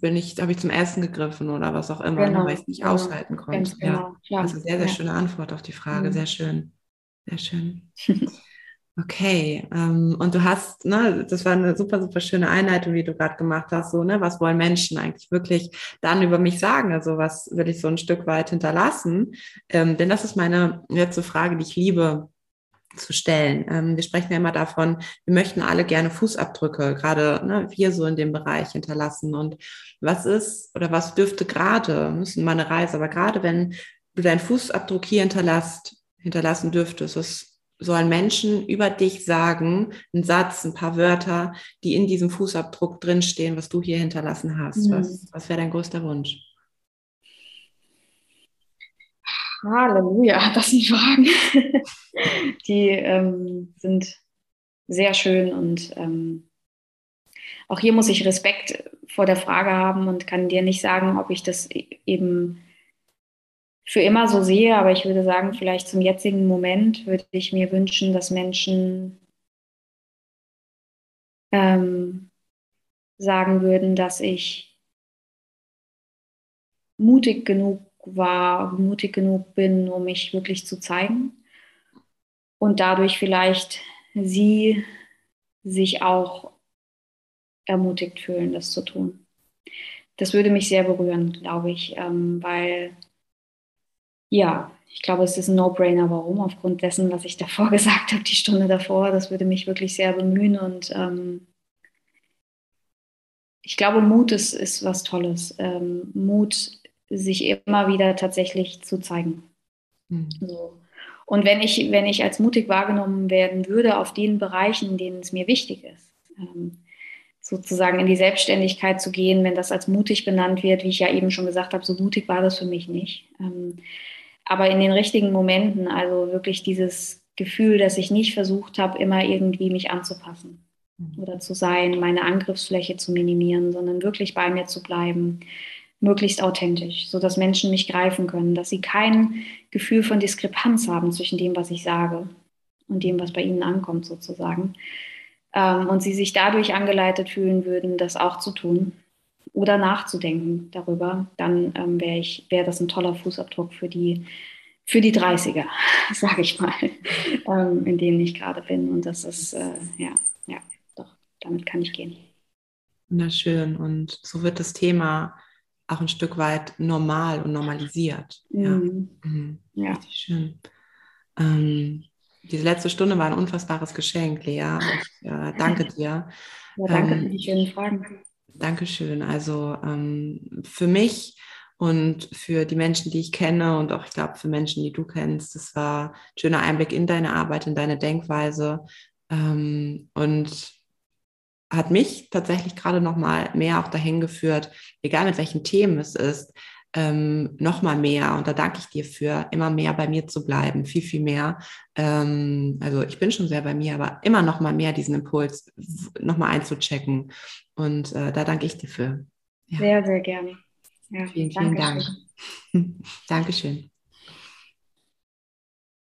bin ich, habe ich zum Essen gegriffen oder was auch immer, genau. weil ich es nicht genau. aushalten konnte. Genau. Ja. Also sehr, sehr schöne Antwort auf die Frage. Mhm. Sehr schön. Sehr schön. [laughs] Okay, ähm, und du hast, ne, das war eine super, super schöne Einleitung, die du gerade gemacht hast, so, ne, was wollen Menschen eigentlich wirklich dann über mich sagen? Also was will ich so ein Stück weit hinterlassen? Ähm, denn das ist meine letzte Frage, die ich liebe zu stellen. Ähm, wir sprechen ja immer davon, wir möchten alle gerne Fußabdrücke, gerade ne, wir so in dem Bereich hinterlassen. Und was ist oder was dürfte gerade, müssen mal eine Reise, aber gerade wenn du deinen Fußabdruck hier hinterlasst, hinterlassen dürftest, was sollen Menschen über dich sagen, einen Satz, ein paar Wörter, die in diesem Fußabdruck drinstehen, was du hier hinterlassen hast. Mhm. Was, was wäre dein größter Wunsch? Halleluja, das sind Fragen. [laughs] die ähm, sind sehr schön und ähm, auch hier muss ich Respekt vor der Frage haben und kann dir nicht sagen, ob ich das e-, eben für immer so sehe, aber ich würde sagen, vielleicht zum jetzigen Moment würde ich mir wünschen, dass Menschen ähm, sagen würden, dass ich mutig genug war, mutig genug bin, um mich wirklich zu zeigen und dadurch vielleicht sie sich auch ermutigt fühlen, das zu tun. Das würde mich sehr berühren, glaube ich, ähm, weil ja, ich glaube, es ist ein No-Brainer. Warum? Aufgrund dessen, was ich davor [laughs] gesagt habe, die Stunde davor, das würde mich wirklich sehr bemühen. Und ähm, ich glaube, Mut ist, ist was Tolles. Ähm, Mut, sich immer wieder tatsächlich zu zeigen. Mhm. So. Und wenn ich, wenn ich als mutig wahrgenommen werden würde auf den Bereichen, in denen es mir wichtig ist, ähm, sozusagen in die Selbstständigkeit zu gehen, wenn das als mutig benannt wird, wie ich ja eben schon gesagt habe, so mutig war das für mich nicht. Ähm, aber in den richtigen Momenten, also wirklich dieses Gefühl, dass ich nicht versucht habe, immer irgendwie mich anzupassen mhm. oder zu sein, meine Angriffsfläche zu minimieren, sondern wirklich bei mir zu bleiben, möglichst authentisch, sodass Menschen mich greifen können, dass sie kein Gefühl von Diskrepanz haben zwischen dem, was ich sage und dem, was bei ihnen ankommt sozusagen. Ähm, und sie sich dadurch angeleitet fühlen würden, das auch zu tun oder nachzudenken darüber, dann ähm, wäre ich, wäre das ein toller Fußabdruck für die, für die 30er, [laughs] sage ich mal, [laughs] ähm, in denen ich gerade bin. Und das ist, äh, ja, ja, doch, damit kann ich gehen. Wunderschön. Und so wird das Thema auch ein Stück weit normal und normalisiert. Mhm. Ja. Mhm. ja. Richtig schön. Ähm, diese letzte Stunde war ein unfassbares Geschenk, Lea. Ich äh, danke [laughs] dir. Ja, danke ähm, für die schönen Fragen. Dankeschön. Also ähm, für mich und für die Menschen, die ich kenne und auch, ich glaube, für Menschen, die du kennst, das war ein schöner Einblick in deine Arbeit, in deine Denkweise ähm, und hat mich tatsächlich gerade noch mal mehr auch dahin geführt, egal mit welchen Themen es ist, ähm, noch mal mehr, und da danke ich dir für, immer mehr bei mir zu bleiben, viel, viel mehr. Ähm, also ich bin schon sehr bei mir, aber immer noch mal mehr diesen Impuls noch mal einzuchecken. Und äh, da danke ich dir für. Ja. Sehr, sehr gerne. Ja, vielen, vielen Dank. [laughs] Dankeschön.